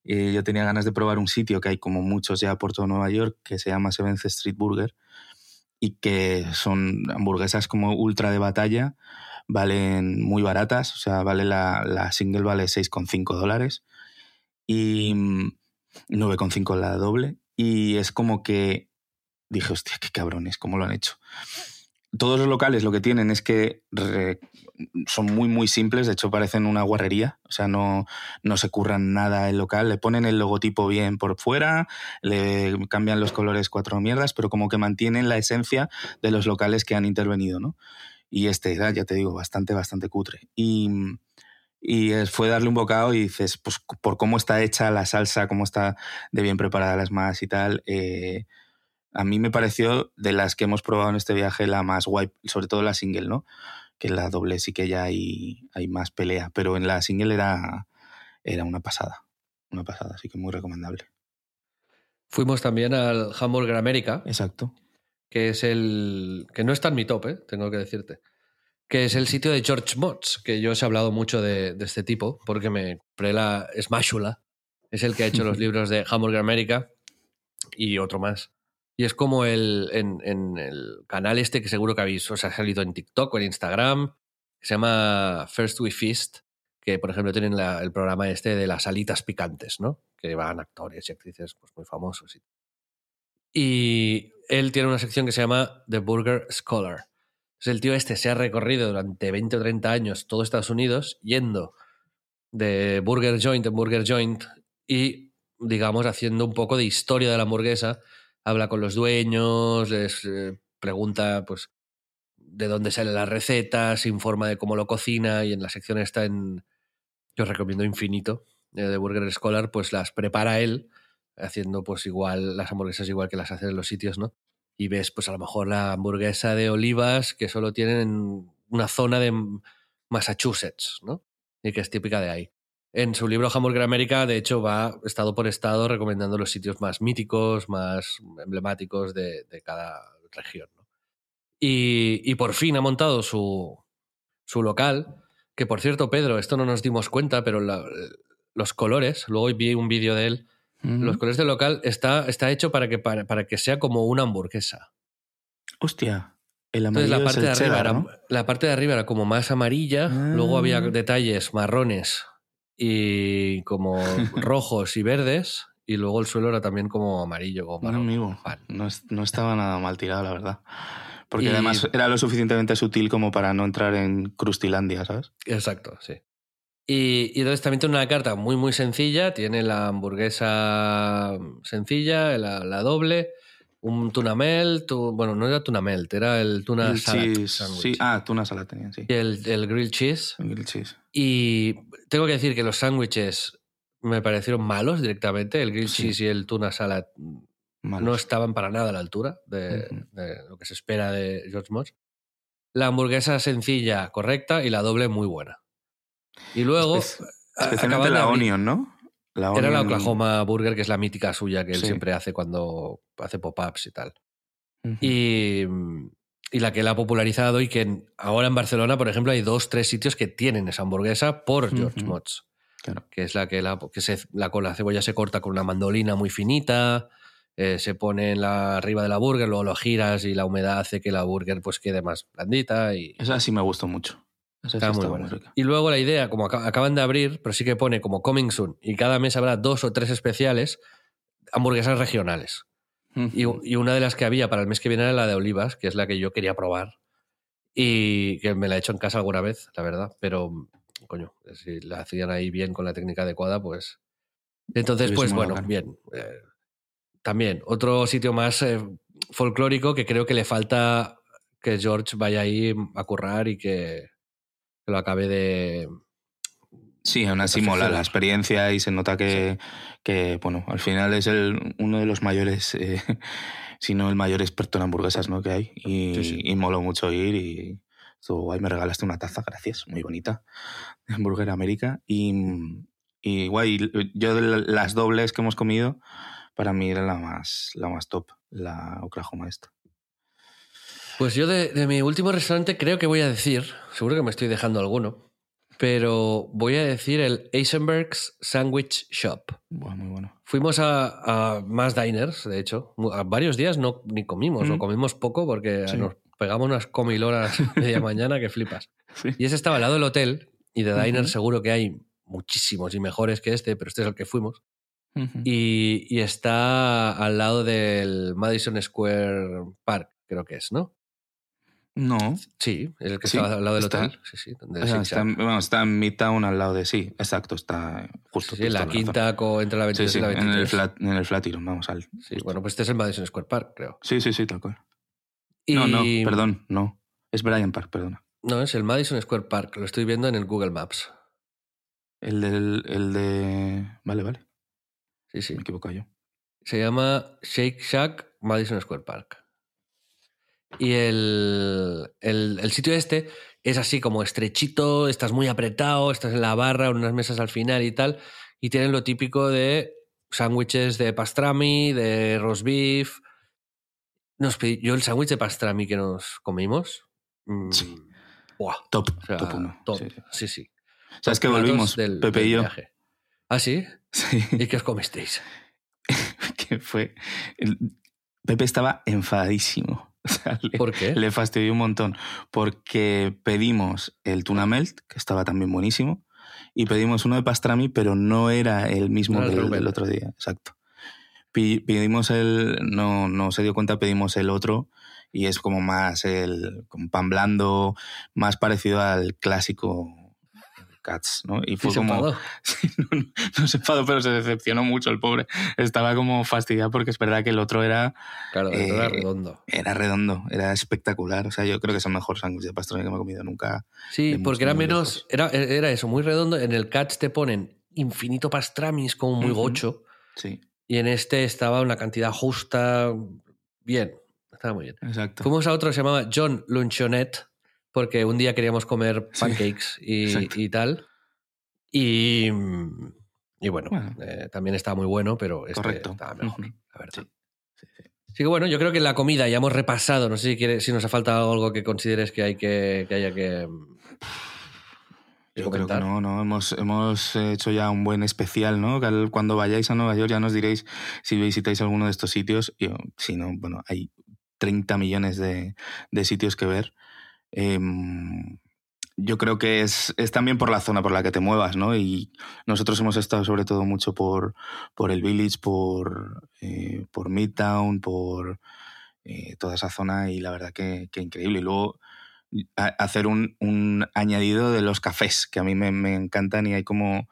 eh, yo tenía ganas de probar un sitio que hay como muchos ya por todo Nueva York, que se llama Seventh Street Burger, y que son hamburguesas como ultra de batalla, valen muy baratas, o sea, vale la, la single vale 6,5 dólares y mm, 9,5 la doble, y es como que dije, hostia, qué cabrones, cómo lo han hecho. todos los locales lo que tienen es que son muy, muy simples. De hecho, parecen una guarrería. O sea, no, no se curran nada el local. Le ponen el logotipo bien por fuera, le cambian los colores cuatro mierdas, pero como que mantienen la esencia de los locales que han intervenido, ¿no? Y este era, ya te digo, bastante, bastante cutre. Y, y eh, fue darle un bocado y dices, pues por cómo está hecha la salsa, cómo está de bien preparada las más y tal, eh, a mí me pareció de las que hemos probado en este viaje la más guay, sobre todo la single, ¿no? Que en la doble sí que ya hay, hay más pelea, pero en la single era, era una pasada, una pasada, así que muy recomendable. Fuimos también al Hamburger América, Exacto. Que es el. que no está en mi top, ¿eh? tengo que decirte. Que es el sitio de George Motz, que yo os he hablado mucho de, de este tipo, porque me compré la Smashula. Es el que ha hecho los libros de Hamburger América y otro más. Y es como el, en, en el canal este que seguro que habéis, os ha salido en TikTok o en Instagram, que se llama First We Feast, que por ejemplo tienen la- el programa este de las alitas picantes, ¿no? Que van actores y actrices pues, muy famosos. Y, y él tiene una sección que se llama The Burger Scholar. Entonces el tío este se ha recorrido durante 20 o 30 años todo Estados Unidos yendo de burger joint en burger joint y, digamos, haciendo un poco de historia de la hamburguesa. Habla con los dueños, les eh, pregunta, pues, de dónde salen las recetas, informa de cómo lo cocina y en la sección está en, yo os recomiendo infinito, eh, de Burger Scholar, pues las prepara él, haciendo pues igual las hamburguesas igual que las hacen en los sitios, ¿no? Y ves pues a lo mejor la hamburguesa de olivas que solo tienen en una zona de Massachusetts, ¿no? Y que es típica de ahí. En su libro Hamburger América, de hecho, va estado por estado recomendando los sitios más míticos, más emblemáticos de, cada región. Y, por fin ha montado su, su local, que por cierto, Pedro, esto no nos dimos cuenta, pero los colores, luego vi un vídeo de él, los colores del local está, está hecho para que, para, para que sea como una hamburguesa. Hostia, el Entonces la parte, de arriba cheddar, era, ¿no? la parte de arriba era como más amarilla, luego había Ah. detalles marrones y como rojos y verdes, y luego el suelo era también como amarillo, como marrón, amigo, no, es- no estaba nada mal tirado, la verdad. Porque Y- además era lo suficientemente sutil como para no entrar en Crustilandia, ¿sabes? Exacto, sí. Y, y entonces también tiene una carta muy, muy sencilla. Tiene la hamburguesa sencilla, la, la doble, un tuna melt, tu- bueno, no era tuna melt, era el tuna El salad cheese, sí, ah, tuna salad tenían, sí. Y el, el grilled cheese. El cheese. Y tengo que decir que los sándwiches me parecieron malos directamente. El grilled Sí. cheese y el tuna salad Malos. no estaban para nada a la altura de, Ujú. de lo que se espera de George Motz. La hamburguesa sencilla, correcta, y la doble muy buena. Y luego, Espe- a- Especialmente la Onion, ¿no? La Era la Oklahoma Burger, que es la mítica suya que él Sí. siempre hace cuando hace pop-ups y tal. Y, y la que él ha popularizado y que ahora en Barcelona, por ejemplo, hay dos, tres sitios que tienen esa hamburguesa por George Ujú. Motz, Claro. que es la que, la, que se, la, con la cebolla se corta con una mandolina muy finita, eh, se pone en la, arriba de la burger, luego lo giras y la humedad hace que la burger pues quede más blandita y Esa sí me gustó mucho. Sí está muy rica. Y luego la idea, como aca- acaban de abrir, pero sí que pone como coming soon y cada mes habrá dos o tres especiales, hamburguesas regionales. Y, y una de las que había para el mes que viene era la de olivas, que es la que yo quería probar. Y que me la he hecho en casa alguna vez, la verdad. Pero, coño, si la hacían ahí bien con la técnica adecuada, pues. Entonces, pues bueno, bien. Eh, también, otro sitio más eh, folclórico que creo que le falta que George vaya ahí a currar y que, que lo acabe de. Sí, aún así mola la experiencia y se nota que, que, bueno, al final es el, uno de los mayores, eh, si no el mayor experto en hamburguesas ¿no? que hay. Y, Sí, sí. y moló mucho ir y estuvo guay. Me regalaste una taza, gracias, muy bonita, de Hamburger América. Y, y guay, yo de las dobles que hemos comido, para mí era la más, la más top, la Oklahoma esta. Pues yo de, de mi último restaurante creo que voy a decir, seguro que me estoy dejando alguno, pero voy a decir el Eisenberg's Sandwich Shop. Buah, muy bueno. Fuimos a, a más diners, de hecho. A varios días no ni comimos, o comimos poco porque Sí. nos pegamos unas comilonas media mañana que flipas. Sí. Y ese estaba al lado del hotel, y de diners seguro que hay muchísimos y mejores que este, pero este es el que fuimos. Y, y está al lado del Madison Square Park, creo que es, ¿no? No. Sí, es el que Sí, estaba al lado del está- hotel. Sí, sí, donde O sea, Shake está, en- bueno, está en Midtown al lado de sí, exacto, está justo. Sí, en la quinta co- entre la Sí, 22 sí, y la en 23. el, flat, en el Flatiron, vamos al. Sí, bueno, pues este es el Madison Square Park, creo. Sí, sí, sí, tal cual. Y... No, no, perdón, no. Es Bryant Park, perdona. No, es el Madison Square Park. Lo estoy viendo en el Google Maps. El del. El de. Vale, vale. Sí, sí. Me he equivocado yo. Se llama Shake Shack Madison Square Park. Y el, el, el sitio este es así como estrechito, estás muy apretado, estás en la barra, unas mesas al final y tal. Y tienen lo típico de sándwiches de pastrami, de roast beef. Nos pedí- yo el sándwich de pastrami que nos comimos. mm, Sí. buah, Top, o sea, top uno. top. Sí, sí. Sí. ¿Sabes que volvimos, del- Pepe del y yo? viaje. ¿Ah, sí? Sí. ¿Y qué os comisteis? que fue. el- Pepe estaba enfadísimo. O sea, le, ¿Por qué? le fastidió un montón. Porque pedimos el tuna melt, que estaba también buenísimo, y pedimos uno de pastrami, pero no era el mismo No era el del, otro día. Exacto. Pedimos el. No, no se dio cuenta, pedimos el otro, y es como más el. con pan blando, más parecido al clásico Cats, ¿no? Y ¿Y fue como. no, no, se enfadó, pero se decepcionó mucho el pobre. Estaba como fastidiado porque es verdad que el otro era, Claro, era Eh, redondo. era redondo, era espectacular. O sea, yo creo que es el mejor sándwich de pastrami que me he comido nunca. Sí, porque era menos, era, era eso, muy redondo. En el Cats te ponen infinito pastramis, como muy gocho, Sí, y en este estaba una cantidad justa, bien, estaba muy bien. exacto. Fuimos a otro que se llamaba John Lunchonet, porque un día queríamos comer Sí, pancakes y, exacto. y tal. Y, y bueno, Bueno. eh, también estaba muy bueno, pero este Correcto. estaba mejor, Ujú. la verdad. Sí, sí, sí. Así que bueno, yo creo que la comida ya hemos repasado. No sé si, quiere, si nos ha faltado algo que consideres que hay que, que haya que. Yo creo que no, no. Hemos, hemos hecho ya un buen especial, ¿no? Cuando vayáis a Nueva York ya nos diréis si visitáis alguno de estos sitios. Y, si no, bueno, hay 30 millones de, de sitios que ver. Em, yo creo que es, es también por la zona por la que te muevas, ¿no? Y nosotros hemos estado sobre todo mucho por, por el Village, por, eh, por Midtown, por eh, toda esa zona y la verdad que, que increíble. Y luego a- hacer un, un añadido de los cafés, que a mí me, me encantan y hay como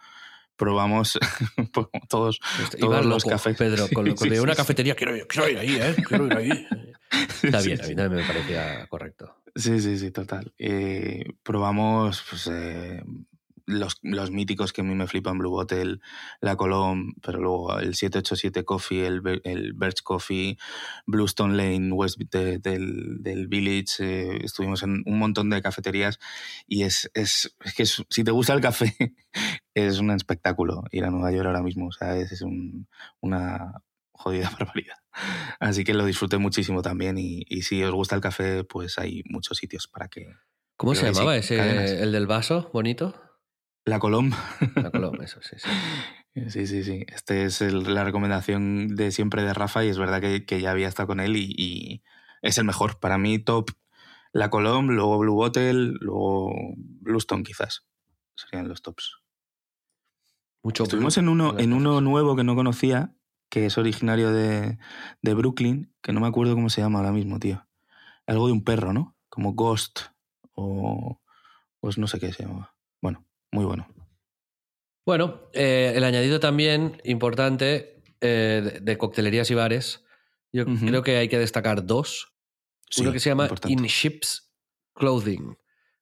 probamos todos, Este, todos los cafés. Pedro, con, con sí, una sí. cafetería. Quiero, ir- quiero ir ahí, ¿eh? Quiero ir ahí. Está bien, a mí también me parecía correcto. Sí, sí, sí, total. Eh, probamos pues, eh, los, los míticos que a mí me flipan, Blue Bottle, la Colomb, pero luego el 787 Coffee, el, el Birch Coffee, Bluestone Lane, West de- del, del Village. eh, estuvimos en un montón de cafeterías y es, es, que es- si te gusta el café, es un espectáculo ir a Nueva York ahora mismo. O sea, es, es un- una jodida barbaridad. Así que lo disfruté muchísimo también y, y si os gusta el café, pues hay muchos sitios para que... ¿Cómo se llamaba ese, cadenas. el del vaso bonito? La Colom. La Coloma, eso, sí, sí. Sí, sí, sí. Este es el- la recomendación de siempre de Rafa y es verdad que, que ya había estado con él y, y es el mejor. Para mí, top La Colom, luego Blue Bottle, luego Bluestone quizás. Serían los tops. Mucho Estuvimos en uno, en uno nuevo que no conocía, que es originario de, de Brooklyn, que no me acuerdo cómo se llama ahora mismo, tío. Algo de un perro, ¿no? Como Ghost o... Pues no sé qué se llama. Bueno, muy bueno. Bueno, eh, el añadido también importante eh, de, de coctelerías y bares. Yo creo que hay que destacar dos. Uno que se llama importante. In Ships Clothing.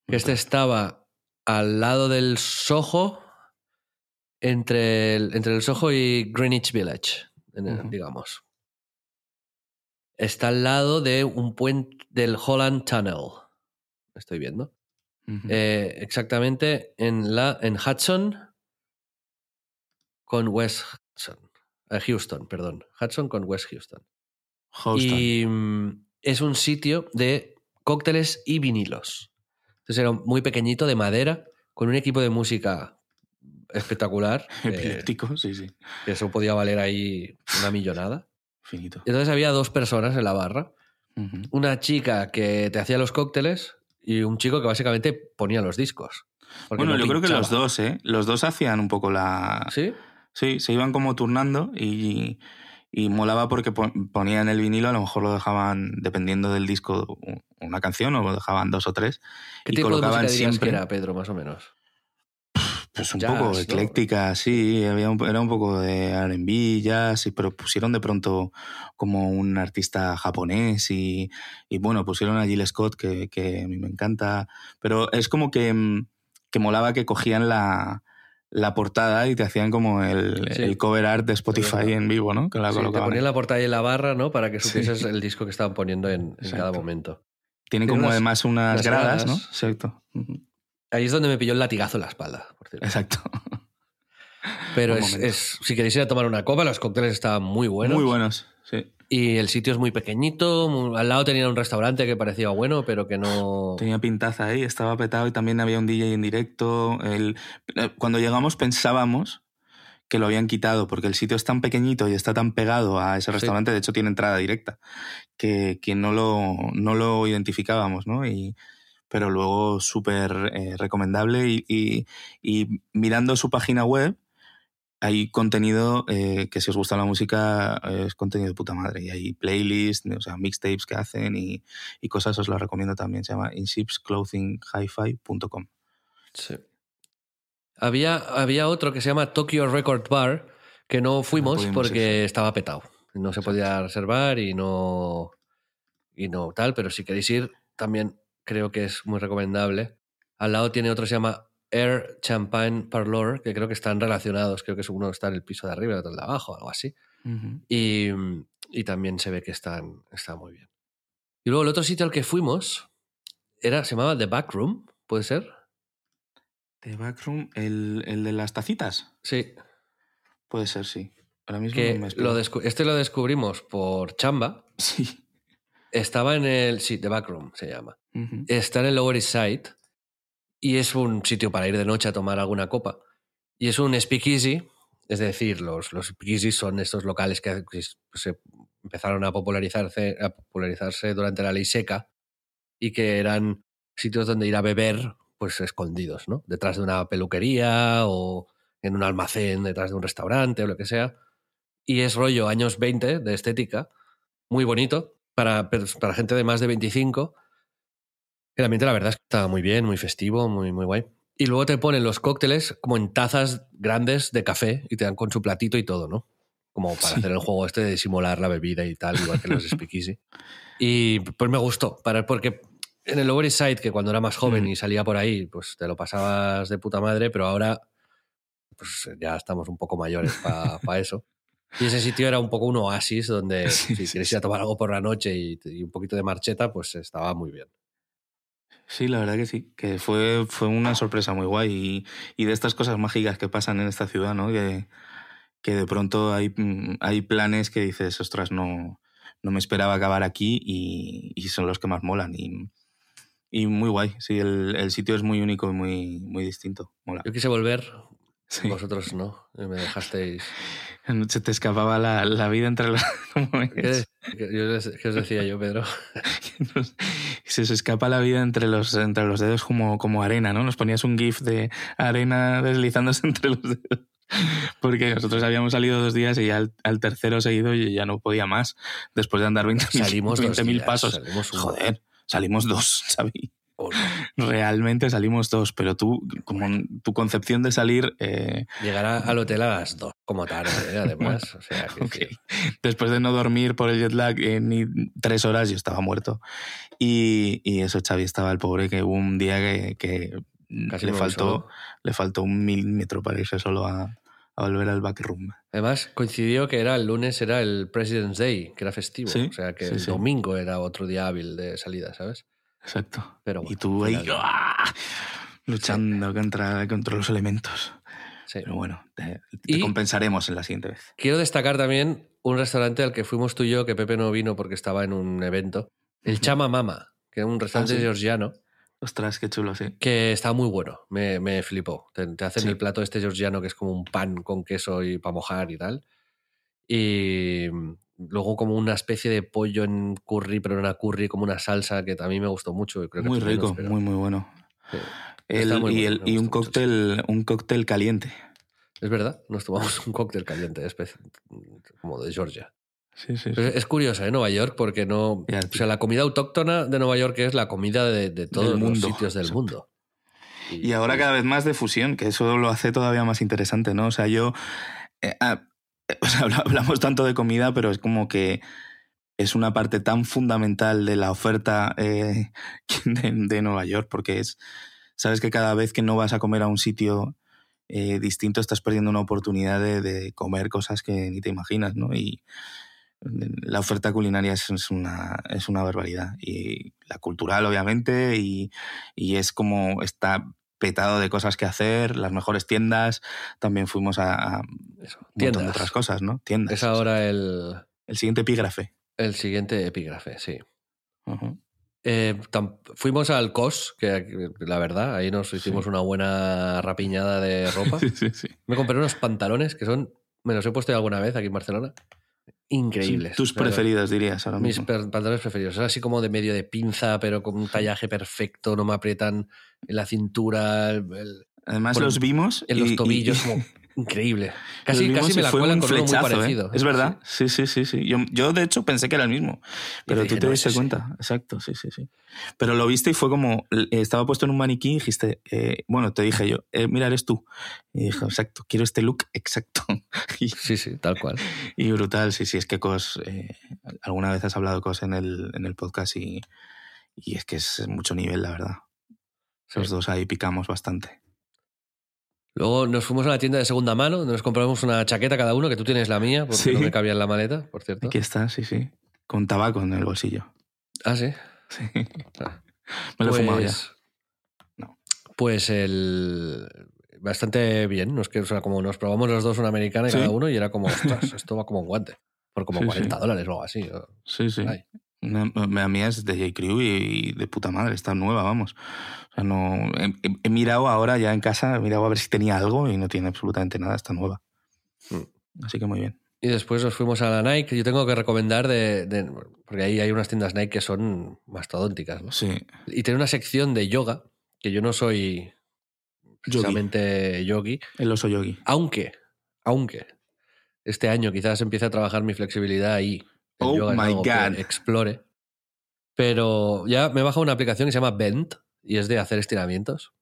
Que este estaba al lado del Soho, entre el, entre el Soho y Greenwich Village, digamos. Está al lado de un puente del Holland Tunnel. Estoy viendo. Eh, exactamente en la en Hudson con West Hudson. Eh, Houston, perdón. Hudson con West Houston. Houston. Y mm, es un sitio de cócteles y vinilos. Entonces era muy pequeñito, de madera, con un equipo de música espectacular. que- Epiléptico, sí, sí. que eso podía valer ahí una millonada. Finito. Entonces había dos personas en la barra. Una chica que te hacía los cócteles y un chico que básicamente ponía los discos. Bueno, no yo creo que los dos, ¿eh? Los dos hacían un poco la... ¿Sí? Sí, se iban como turnando y, Y molaba porque ponían el vinilo, a lo mejor lo dejaban, dependiendo del disco, una canción o lo dejaban dos o tres. ¿Qué y tipo colocaban de música siempre. que era, Pedro, más o menos? Pues un Jazz, poco ¿no? ecléctica, sí, había un- era un poco de R&B, jazz, y- pero pusieron de pronto como un artista japonés y, y bueno, pusieron a Jill Scott, que, que a mí me encanta, pero es como que, mm, que molaba que cogían la, la portada y te hacían como el, Sí. el cover art de. Spotify en vivo, ¿no? Que la Sí, te ponían la portada y la barra, ¿no? Para que supieses el disco que estaban poniendo en, en cada momento. Tienen Tiene como unas- además unas gradas, ¿no? Exacto. Ahí es donde me pilló el latigazo en la espalda, por cierto. Exacto. Pero es, es- si queréis ir a tomar una copa, los cócteles estaban muy buenos. Muy buenos, sí. Y el sitio es muy pequeñito. muy- al lado tenía un restaurante que parecía bueno, pero que no. Tenía pintaza ahí, estaba petado y también había un DJ en directo. El- eh, Cuando llegamos pensábamos que lo habían quitado porque el sitio es tan pequeñito y está tan pegado a ese Sí. restaurante, de hecho tiene entrada directa, que, que no, lo, no lo identificábamos, ¿no? Y, pero luego súper eh, recomendable y, y- y mirando su página web hay contenido eh, que si os gusta la música eh, es contenido de puta madre y hay playlists, o sea, mixtapes que hacen y, y cosas, os las recomiendo también. Se llama inshipsclothinghifi.com. Sí. Había, había otro que se llama Tokyo Record Bar, que no fuimos pudimos porque estaba petado. No se podía reservar y no. Y no tal, pero si queréis ir, también creo que es muy recomendable. Al lado tiene otro que se llama Air Champagne Parlor, que creo que están relacionados. Creo que uno está en el piso de arriba y otro en el de abajo, algo así. Y, y también se ve que están, está muy bien. Y luego el otro sitio al que fuimos era, se llamaba The Backroom, ¿puede ser? The Backroom, el, el de las tacitas. Sí. Puede ser, sí. Ahora mismo Que no me lo este lo descubrimos por chamba. Sí. Estaba en el. Sí, The Backroom se llama. Está en el Lower East Side y es un sitio para ir de noche a tomar alguna copa. Y es un speakeasy, es decir, los, los speakeasy son estos locales que, que se empezaron a popularizarse, a popularizarse durante la ley seca y que eran sitios donde ir a beber, pues escondidos, ¿no? Detrás de una peluquería o en un almacén, detrás de un restaurante o lo que sea. Y es rollo años 20 de estética, muy bonito, para, para gente de más de 25. El ambiente, la verdad, es que estaba muy bien, muy festivo, muy, muy guay. Y luego te ponen los cócteles como en tazas grandes de café y te dan con su platito y todo, ¿no? Como para Sí. hacer el juego este de simular la bebida y tal, igual que los speakeasy. Y pues me gustó, para, porque en el Lower East Side, que cuando era más joven Mm. y salía por ahí, pues te lo pasabas de puta madre, pero ahora pues ya estamos un poco mayores para eso. Y ese sitio era un poco un oasis donde si quieres ir a tomar algo por la noche y, y un poquito de marcheta, pues estaba muy bien. Sí, la verdad que sí, que fue, fue una sorpresa muy guay y, y de estas cosas mágicas que pasan en esta ciudad, ¿no? Que, que de pronto hay, mm, hay planes que dices, ostras, no, no me esperaba acabar aquí y, y son los que más molan. Y, y muy guay, sí, el, el sitio es muy único y muy, muy distinto. Mola. Yo quise volver, Sí. vosotros no, me dejasteis... Se te escapaba la, la vida entre los... ¿cómo ¿Qué, qué os decía yo, Pedro? Se os escapa la vida entre los, entre los dedos como, como arena, ¿no? Nos ponías un GIF de arena deslizándose entre los dedos. Porque nosotros habíamos salido dos días y ya al, al tercero seguido yo ya no podía más. Después de andar 20.000 Salimos dos 20.000 días, pasos. salimos uno. Joder, salimos dos, Xavi. Realmente salimos dos, pero tú, como tu concepción de salir, eh, Llegar a- al hotel a las dos, como tarde, ¿eh? además. o sea, que Ok. sí. Después de no dormir por el jet lag eh, ni tres horas, yo estaba muerto. Y, y eso, Xavi estaba el pobre que hubo un día que, que Casi le, faltó, le faltó un milímetro para irse solo a, a volver al backroom. Además, coincidió que era el lunes, era el President's Day, que era festivo. Sí, o sea, que sí, el sí. domingo era otro día hábil de salida, ¿sabes? Exacto. Pero y bueno, tú ahí ¡ah! luchando contra, contra los elementos. Sí. Pero bueno, te, te Y- compensaremos en la siguiente vez. Quiero destacar también un restaurante al que fuimos tú y yo, que Pepe no vino porque estaba en un evento. El. Chama Mama, que es un restaurante Ah, sí. georgiano, Ostras, qué chulo, sí. que está muy bueno. Me, me flipó. Te, te hacen Sí. el plato este georgiano, que es como un pan con queso y para mojar y tal. Y luego como una especie de pollo en curry, pero no una curry, como una salsa que también me gustó mucho. Creo que Muy menos, rico, muy, muy bueno. sí. El- Está muy y, el- un mucho, cóctel, un cóctel caliente. Es verdad, nos tomamos un cóctel caliente, como de Georgia. Sí, sí, es curioso, ¿eh? Nueva York, porque no. O sea, la comida autóctona de Nueva York es la comida de, de todos mundo, los sitios del exacto. mundo. Y ahora cada vez más de fusión, que eso lo hace todavía más interesante, ¿no? O sea, yo... eh, ah, hablamos tanto de comida, pero es como que es una parte tan fundamental de la oferta eh, de, Nueva York, porque es... Sabes que cada vez que no vas a comer a un sitio eh, distinto estás perdiendo una oportunidad de, de comer cosas que ni te imaginas, ¿no? Y la oferta culinaria es, es una, es una barbaridad. Y la cultural, obviamente, y, y es como está petado de cosas que hacer, las mejores tiendas, también fuimos a, a un Eso, montón de tiendas. otras cosas, ¿no? Tiendas. Es ahora el, El siguiente epígrafe. el siguiente epígrafe, sí. Eh, tam- fuimos al COS, que la verdad, ahí nos hicimos una buena rapiñada de ropa. Sí, sí, sí. Me compré unos pantalones que son, me los he puesto alguna vez aquí en Barcelona, increíbles. Sí, tus preferidos, dirías, ahora Mis mismo. pantalones preferidos. Es así como de medio de pinza, pero con un tallaje perfecto, no me aprietan en la cintura, el- Además, los vimos. en los y- tobillos, y- como increíble. Casi, casi me la fue cuelan un con uno muy flechazo, ¿eh? parecido. Es verdad, sí, sí, sí. sí. Yo, yo, de hecho, pensé que era el mismo. Pero dije, tú te "No, diste es ese". cuenta. Exacto, sí, sí, sí. Pero lo viste y fue como. Estaba puesto en un maniquí y dijiste. eh, bueno, te dije yo, eh, mira, eres tú. Y dije, exacto, quiero este look exacto. y, Sí, sí, tal cual. y brutal, sí, sí, es que Cos. eh, alguna vez has hablado Cos en el, en el podcast y, y es que es mucho nivel, la verdad. Sí. Los dos ahí picamos bastante. Luego nos fuimos a la tienda de segunda mano, donde nos compramos una chaqueta cada uno, que tú tienes la mía, porque Sí. no me cabía en la maleta, por cierto. Aquí está, sí, sí. Con tabaco en el bolsillo. Ah, sí. Sí. Ah. Me lo he fumado ya. Pues- No. Pues el. Bastante bien. Nos, o sea, como nos probamos los dos una americana y Sí. cada uno, y era como, ostras, esto va como un guante. Por como Sí, 40 sí. dólares o algo así. Sí, sí. Ay. La mía es de J. Crew y, de puta madre, está nueva, vamos. O sea, no, he, he- he mirado ahora ya en casa, he mirado a ver si tenía algo y no tiene absolutamente nada, está nueva. Mm. Así que muy bien. Y después nos fuimos a la Nike. Yo tengo que recomendar de, de- Porque ahí hay unas tiendas Nike que son mastodónticas, ¿no? Sí, Y tiene una sección de yoga, que yo no soy precisamente yogi, el oso yogi. aunque, aunque este año quizás empiece a trabajar mi flexibilidad ahí. El Oh my God. explore. Pero ya me he bajado una aplicación que se llama Bent y es de hacer estiramientos.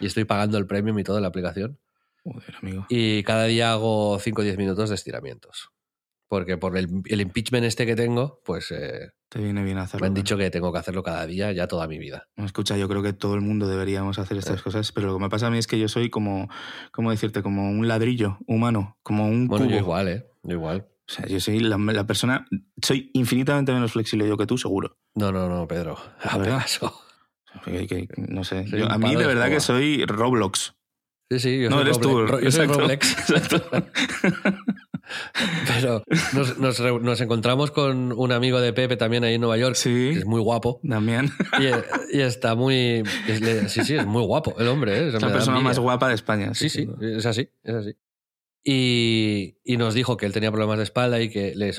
Y estoy pagando el premium y toda la aplicación. Joder, amigo. Y cada día hago 5 o 10 minutos de estiramientos. Porque por el, el impeachment este que tengo, pues eh, Te viene bien hacerlo. me han ¿no? dicho que tengo que hacerlo cada día, ya toda mi vida. Escucha, yo creo que todo el mundo deberíamos hacer estas Eh. cosas, pero lo que me pasa a mí es que yo soy como, ¿cómo decirte? Como un ladrillo humano, como un Bueno, cubo. yo igual, ¿eh? Yo igual. O sea, yo soy la, la persona, soy infinitamente menos flexible yo que tú, seguro. No, no, no, Pedro. ¿La verdad? Paso. Que- que- no sé. Yo- a mí de de verdad que soy Roblox. Sí, sí, yo no, soy eres tú. Roblex. Yo soy Roblex. Exacto. Pero nos, nos encontramos con un amigo de Pepe también ahí en Nueva York, Sí. que es muy guapo. Damián. Y, y está muy. es- sí, sí, es muy guapo el hombre. ¿eh? Es la persona más guapa de España. Sí, sí, es así, es así. Y, y nos dijo que él tenía problemas de espalda y que le,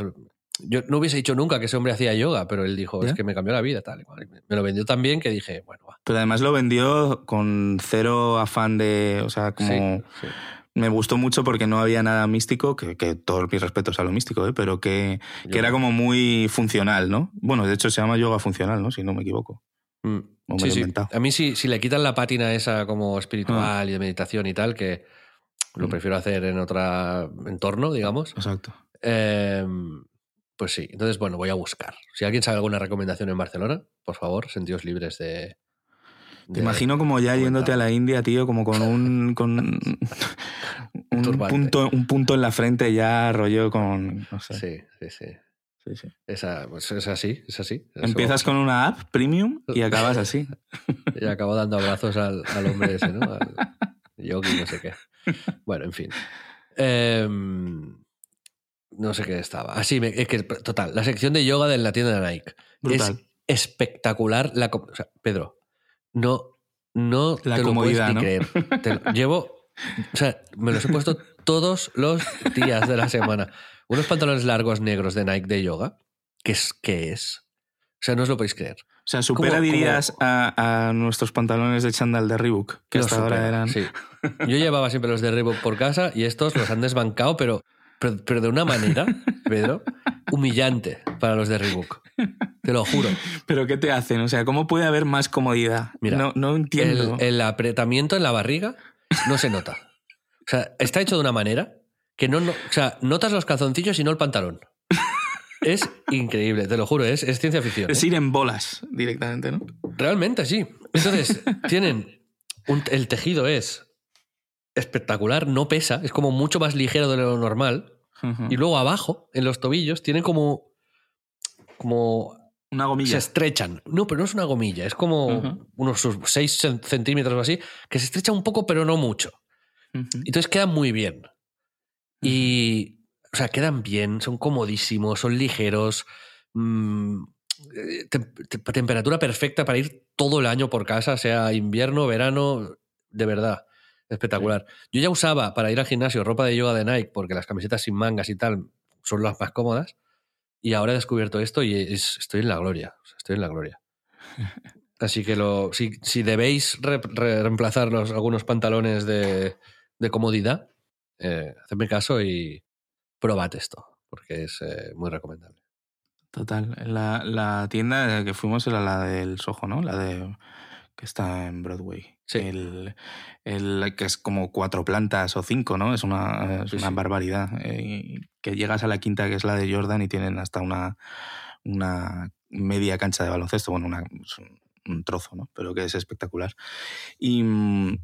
yo no hubiese dicho nunca que ese hombre hacía yoga, pero él dijo, ¿Ya? es que me cambió la vida, tal. me- lo vendió tan bien que dije, bueno, va. Pero además lo vendió con cero afán de. O sea, como. Sí, sí. Me gustó mucho porque no había nada místico, que, que todos mis respetos a lo místico, ¿eh? pero que, que era como muy funcional, ¿no? Bueno, de hecho se llama yoga funcional, ¿no? Si no me equivoco. Mm. Me Sí. A mí si, si le quitan la pátina esa como espiritual y de meditación y tal, que lo Mm. prefiero hacer en otro entorno, digamos, Exacto. eh, pues sí. Entonces, bueno, voy a buscar. Si alguien sabe alguna recomendación en Barcelona, por favor, sentidos libres de... Te imagino como ya yéndote a la India, tío, como con un, con un, punto, un punto en la frente ya rollo con... No sé. Sí, sí, sí. Sí, sí. Esa, pues es así, es así. Eso- Empiezas con una app premium y acabas así. Y acabo dando abrazos al, al hombre ese, ¿no? Al yogi, no sé qué. Bueno, en fin. Em, no sé qué estaba. Así, me, es que, total, la sección de yoga de la tienda de Nike. Brutal. Es espectacular. La, co- o sea, Pedro, no, no La te lo puedes ni ¿no? creer. Te lo- llevo, o sea, me los he puesto todos los días de la semana. Unos pantalones largos negros de Nike de yoga. ¿Qué es? ¿Qué es? O sea, no os lo podéis creer. O sea, supera, ¿Cómo- dirías, cómo? A, a nuestros pantalones de chándal de Reebok, que Los hasta ahora eran... sí. Yo llevaba siempre los de Reebok por casa y estos los han desbancado, pero, pero, pero de una manera, Pedro, humillante para los de Reebok. Te lo juro. ¿Pero qué te hacen? O sea, ¿cómo puede haber más comodidad? Mira, no, no entiendo. El, el apretamiento en la barriga no se nota. O sea, está hecho de una manera que no, no- o sea, notas los calzoncillos y no el pantalón. Es increíble, te lo juro, es, es ciencia ficción. Es ¿eh? ir en bolas directamente, ¿no? Realmente sí. Entonces, tienen. un- el tejido es espectacular, no pesa, es como mucho más ligero de lo normal. Y luego abajo, en los tobillos, tienen como. como. Una Se gomilla. estrechan. No, pero no es una gomilla, es como unos 6 centímetros o así, que se estrecha un poco, pero no mucho. Entonces quedan muy bien. Y. O sea, quedan bien, son comodísimos, son ligeros. mm, eh, tem- tem- temperatura perfecta para ir todo el año por casa, sea invierno, verano, de verdad. Espectacular. Yo ya usaba para ir al gimnasio ropa de yoga de Nike, porque las camisetas sin mangas y tal son las más cómodas. Y ahora he descubierto esto y es- estoy en la gloria. O sea, estoy en la gloria. Así que lo, si, si debéis re- re- reemplazar los, algunos pantalones de, de comodidad, eh, hacedme caso y probad esto, porque es eh, muy recomendable. Total. La, la tienda que fuimos era la del Soho, ¿no? La de que está en Broadway. Sí. El, el que es como cuatro plantas o cinco, ¿no? Es una, es Sí, una sí. barbaridad. Eh, que llegas a la quinta, que es la de Jordan, y tienen hasta una, una media cancha de baloncesto. Bueno, una, un- trozo, ¿no? Pero que es espectacular. Y, mm,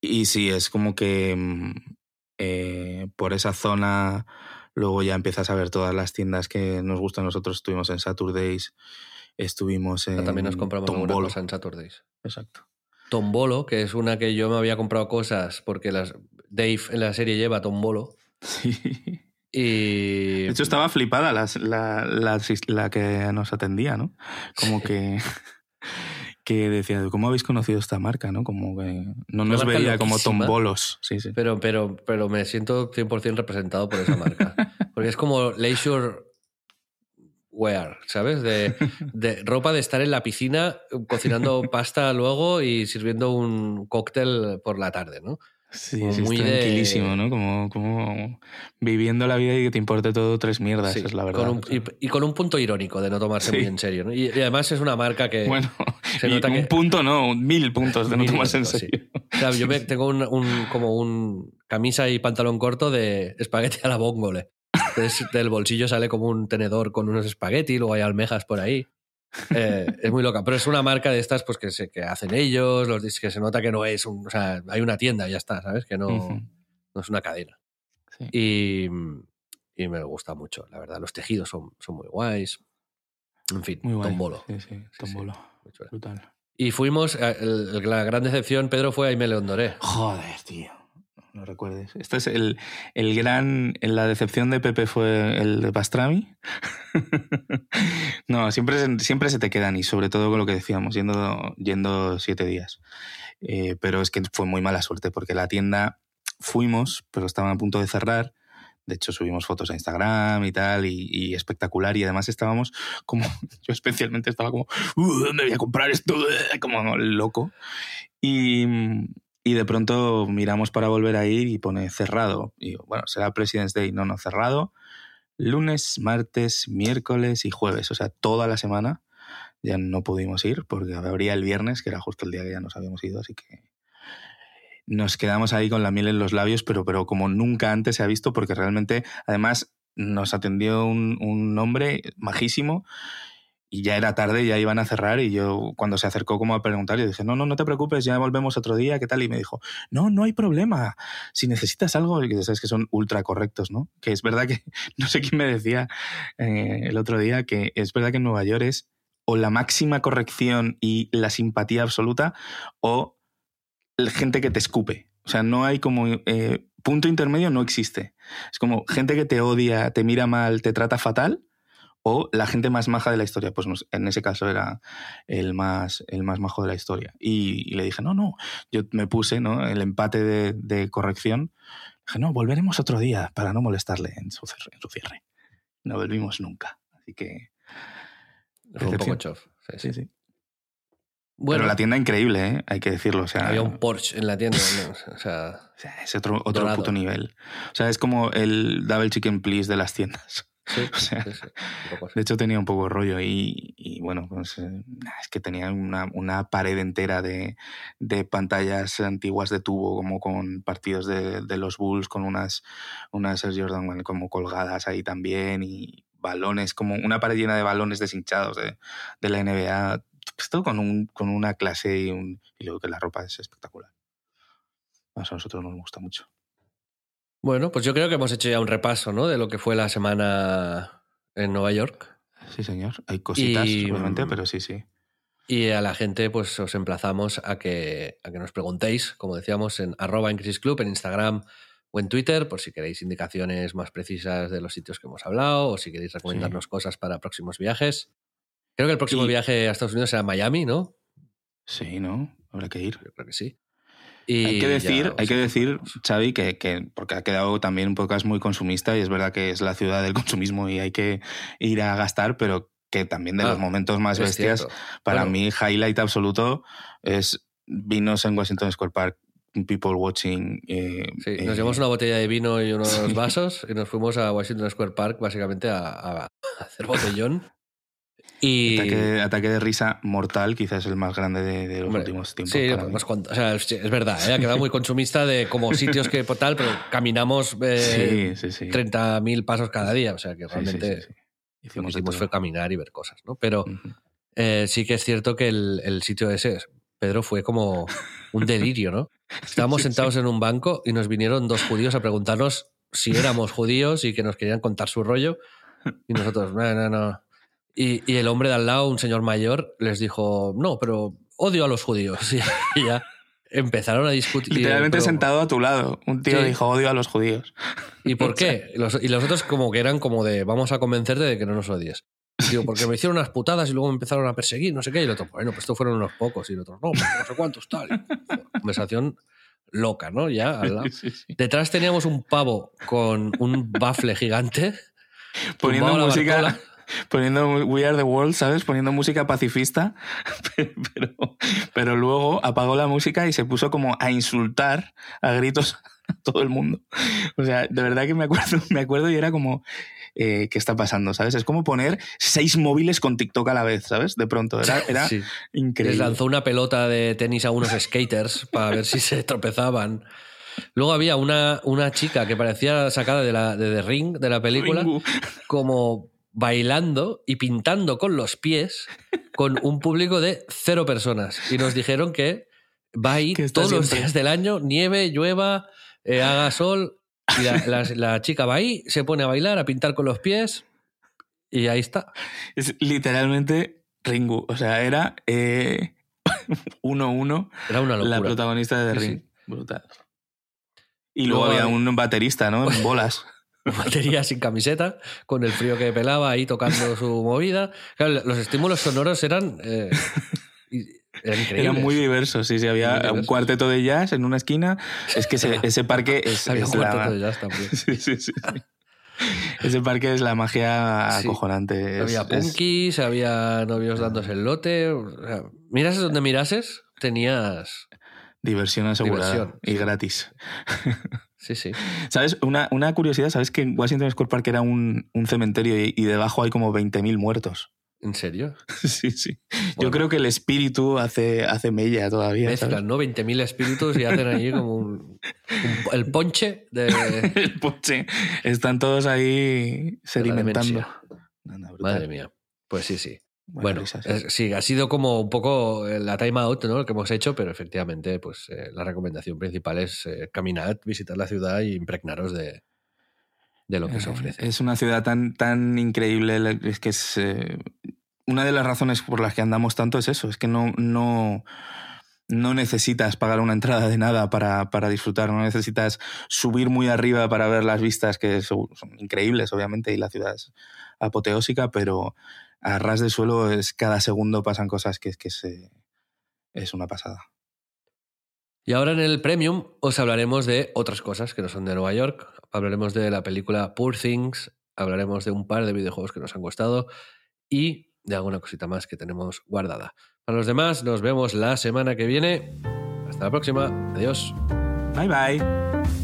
y sí, es como que mm, eh, por esa zona luego ya empiezas a ver todas las tiendas que nos gustan. Nosotros estuvimos en Saturdays, estuvimos en También nos compramos Tombolo. cosa en Saturdays. Exacto. Tombolo, que es una que yo me había comprado cosas porque las, Dave en la serie lleva Tombolo. Sí. Y. De hecho, estaba flipada la, la, la que nos atendía, ¿no? Como Sí. que, que decía, ¿cómo habéis conocido esta marca? ¿no? Como que no nos veía como tombolos. Sí, sí. Pero, pero, pero me siento 100% representado por esa marca. Porque es como leisure wear, ¿sabes? De, de ropa de estar en la piscina cocinando pasta luego y sirviendo un cóctel por la tarde, ¿no? Sí, como sí, es muy de- tranquilísimo, ¿no? Como, como viviendo la vida y que te importe todo tres mierdas, Sí, es la verdad. con un- O sea, y, y con un punto irónico de no tomarse Sí. muy en serio. ¿no? Y, y además es una marca que... bueno, se y un que- punto no, mil puntos de no tomarse en puntos, serio. O sea, yo me- tengo un, un- como un camisa y pantalón corto de espagueti a la bongole. Entonces del bolsillo sale como un tenedor con unos espagueti, luego hay almejas por ahí. Eh, es muy loca, pero es una marca de estas pues que, se, que hacen ellos, los que se nota que no es un, o sea, hay una tienda y ya está, ¿sabes? Que no, no es una cadena. Sí. Y, y me gusta mucho, la verdad. Los tejidos son, son muy guays. En fin, Muy guay. tombolo. Sí, sí, tombolo. Brutal. Y fuimos, eh, el- la gran decepción, Pedro, fue a Aimé León Doré. Joder, tío. No recuerdes. Este es el, el gran. La decepción de Pepe fue el de Pastrami. no, siempre, siempre se te quedan y sobre todo con lo que decíamos, yendo, yendo siete días. Eh, pero es que fue muy mala suerte porque la tienda fuimos, pero estaban a punto de cerrar. De hecho, subimos fotos a Instagram y tal, y, y espectacular. Y además estábamos como, yo especialmente estaba como, "Uh, me voy a comprar esto, uh", como loco. Y, y de pronto miramos para volver a ir y pone cerrado. Y bueno, será President's Day. No, no, cerrado. Lunes, martes, miércoles y jueves. O sea, toda la semana ya no pudimos ir porque habría el viernes, que era justo el día que ya nos habíamos ido, así que nos quedamos ahí con la miel en los labios, pero, pero como nunca antes se ha visto, porque realmente, además, nos atendió un, un hombre majísimo y ya era tarde, ya iban a cerrar y yo cuando se acercó como a preguntar, yo dije, no, no, no te preocupes, ya volvemos otro día, ¿qué tal? Y me dijo, no, no hay problema, si necesitas algo, que sabes que son ultra correctos, ¿no? Que es verdad que, no sé quién me decía eh, el otro día, que es verdad que en Nueva York es o la máxima corrección y la simpatía absoluta o la gente que te escupe. O sea, no hay como eh, punto intermedio, no existe. Es como gente que te odia, te mira mal, te trata fatal, o la gente más maja de la historia. Pues en ese caso era el más, el más majo de la historia. Y, y le dije, no, no, yo me puse ¿no? el empate de, de corrección. Dije, no, volveremos otro día para no molestarle en su, cer- en su cierre. No volvimos nunca. Así que... Fue un poco Decepción. chof. Sí, sí. Sí. Bueno, Pero la tienda increíble, ¿eh? hay que decirlo. O sea, había un Porsche en la tienda. ¿no? O sea, o sea, es otro, otro puto nivel. O sea, es como el double chicken please de las tiendas. Sí, O sea, sí, sí, un poco así. De hecho, tenía un poco de rollo y, y bueno, pues eh, es que tenía una, una pared entera de, de pantallas antiguas de tubo, como con partidos de, de los Bulls, con unas, unas Air Jordan bueno, como colgadas ahí también y balones, como una pared llena de balones deshinchados de, de la NBA. Pues todo con, un, con una clase y, un, y luego que la ropa es espectacular. A nosotros nos gusta mucho. Bueno, pues yo creo que hemos hecho ya un repaso, ¿no? De lo que fue la semana en Nueva York. Sí, señor. Hay cositas, Y, obviamente, mm, pero sí, sí. Y a la gente, pues os emplazamos a que, a que nos preguntéis, como decíamos, en arroba en Crisis Club, en Instagram o en Twitter, por si queréis indicaciones más precisas de los sitios que hemos hablado o si queréis recomendarnos cosas para próximos viajes. Creo que el próximo Y- viaje a Estados Unidos será Miami, ¿no? Sí, ¿no? Habrá que ir. Yo creo que sí. Y hay que ya decir, os hay que decir. Xavi, que, que- porque ha quedado también un podcast muy consumista y es verdad que es la ciudad del consumismo y hay que ir a gastar, pero que también de Ah, los momentos más es bestias, cierto. para Bueno. mí highlight absoluto es vinos en Washington Square Park, people watching. eh, Sí, eh, nos llevamos una botella de vino y unos vasos y nos fuimos a Washington Square Park básicamente a hacer botellón. Y Ataque, ataque de risa mortal, quizás el más grande de, de los Hombre, últimos tiempos. Sí, para mí. O sea, es, verdad, ¿eh? ha quedado muy consumista de como sitios que tal, pero caminamos eh, sí, sí, sí. 30.000 pasos cada día. O sea, que realmente sí. lo que Hicimos hicimos fue caminar y ver cosas, ¿no? Pero Ujú. eh, sí que es cierto que el, el sitio ese, Pedro, fue como un delirio, ¿no? Estábamos sentados en un banco y nos vinieron dos judíos a preguntarnos si éramos judíos y que nos querían contar su rollo. Y nosotros, no, no, no. Y, y el hombre de al lado, un señor mayor, les dijo, no, pero odio a los judíos. Y ya empezaron a discutir. Literalmente pero- sentado a tu lado. Un tío Sí. dijo odio a los judíos. ¿Y por qué? Y los, y los otros como que eran como de, vamos a convencerte de que no nos odies. Digo, porque me hicieron unas putadas y luego me empezaron a perseguir, no sé qué. Y el otro, bueno, pues estos fueron unos pocos. Y el otro, no, pues no sé cuántos tal. Conversación loca, ¿no? Ya al lado. Sí, sí. Detrás teníamos un pavo con un bafle gigante. Poniendo música. Poniendo We Are the World, ¿sabes? Poniendo música pacifista, pero, pero, luego apagó la música y se puso como a insultar a gritos a todo el mundo. O sea, de verdad que me acuerdo, me acuerdo y era como, eh, ¿qué está pasando? ¿Sabes? Es como poner seis móviles con TikTok a la vez, ¿sabes? De pronto, era, era Sí. Les increíble. lanzó una pelota de tenis a unos skaters para ver si se tropezaban. Luego había una, una chica que parecía sacada de, la, de The Ring, de la película, Ringu. como bailando y pintando con los pies con un público de cero personas. Y nos dijeron que va ahí Que está todos los días del año, nieve, llueva, eh, haga sol. Y la, la- la chica va ahí, se pone a bailar, a pintar con los pies. Y ahí está. Es literalmente Ringu. O sea, era eh, 1-1 Era una locura. la protagonista de The Sí, Ring. Brutal. Y luego, Luego había había- un baterista, ¿no? En bolas. batería sin camiseta, con el frío que pelaba ahí tocando su movida. Claro, los estímulos sonoros eran, eh, eran increíbles. Eran muy diversos, sí, sí. Había Muy un diversos. cuarteto de jazz en una esquina. Es que ese, ese parque es, Había es un cuarteto la... de jazz también. Sí, sí, sí, sí. Ese parque es la magia acojonante. Es- había es- punkis, había novios dándose el lote. o sea, mirases donde mirases, tenías... Diversión asegurada Diversión, y gratis. Sí, sí. ¿Sabes? Una, una curiosidad, ¿sabes que en Washington Square Park era un, un cementerio y, y debajo hay como 20.000 muertos? ¿En serio? Sí, sí. Yo creo que el espíritu hace, hace mella todavía. Mezclan, ¿no? 20.000 espíritus y hacen allí como un, un- el ponche de... El poche. Están todos ahí sedimentando. Anda. Madre mía. Pues sí, sí. Bueno, risas. es- sí, ha sido como un poco eh, la time out ¿no? que hemos hecho, pero efectivamente, pues eh, la recomendación principal es eh, caminar, visitar la ciudad y impregnaros de, de lo que se Eh, ofrece. Es una ciudad tan, tan increíble. Es que es. eh, una de las razones por las que andamos tanto es eso. Es que no. no no necesitas pagar una entrada de nada para, para disfrutar, no necesitas subir muy arriba para ver las vistas que son, son increíbles, obviamente, y la ciudad es apoteósica, pero a ras de suelo es cada segundo pasan cosas que, que se, es una pasada. Y ahora en el Premium os hablaremos de otras cosas que no son de Nueva York. Hablaremos de la película Poor Things, hablaremos de un par de videojuegos que nos han gustado y de alguna cosita más que tenemos guardada. Para los demás, nos vemos la semana que viene. Hasta la próxima. Adiós. Bye bye.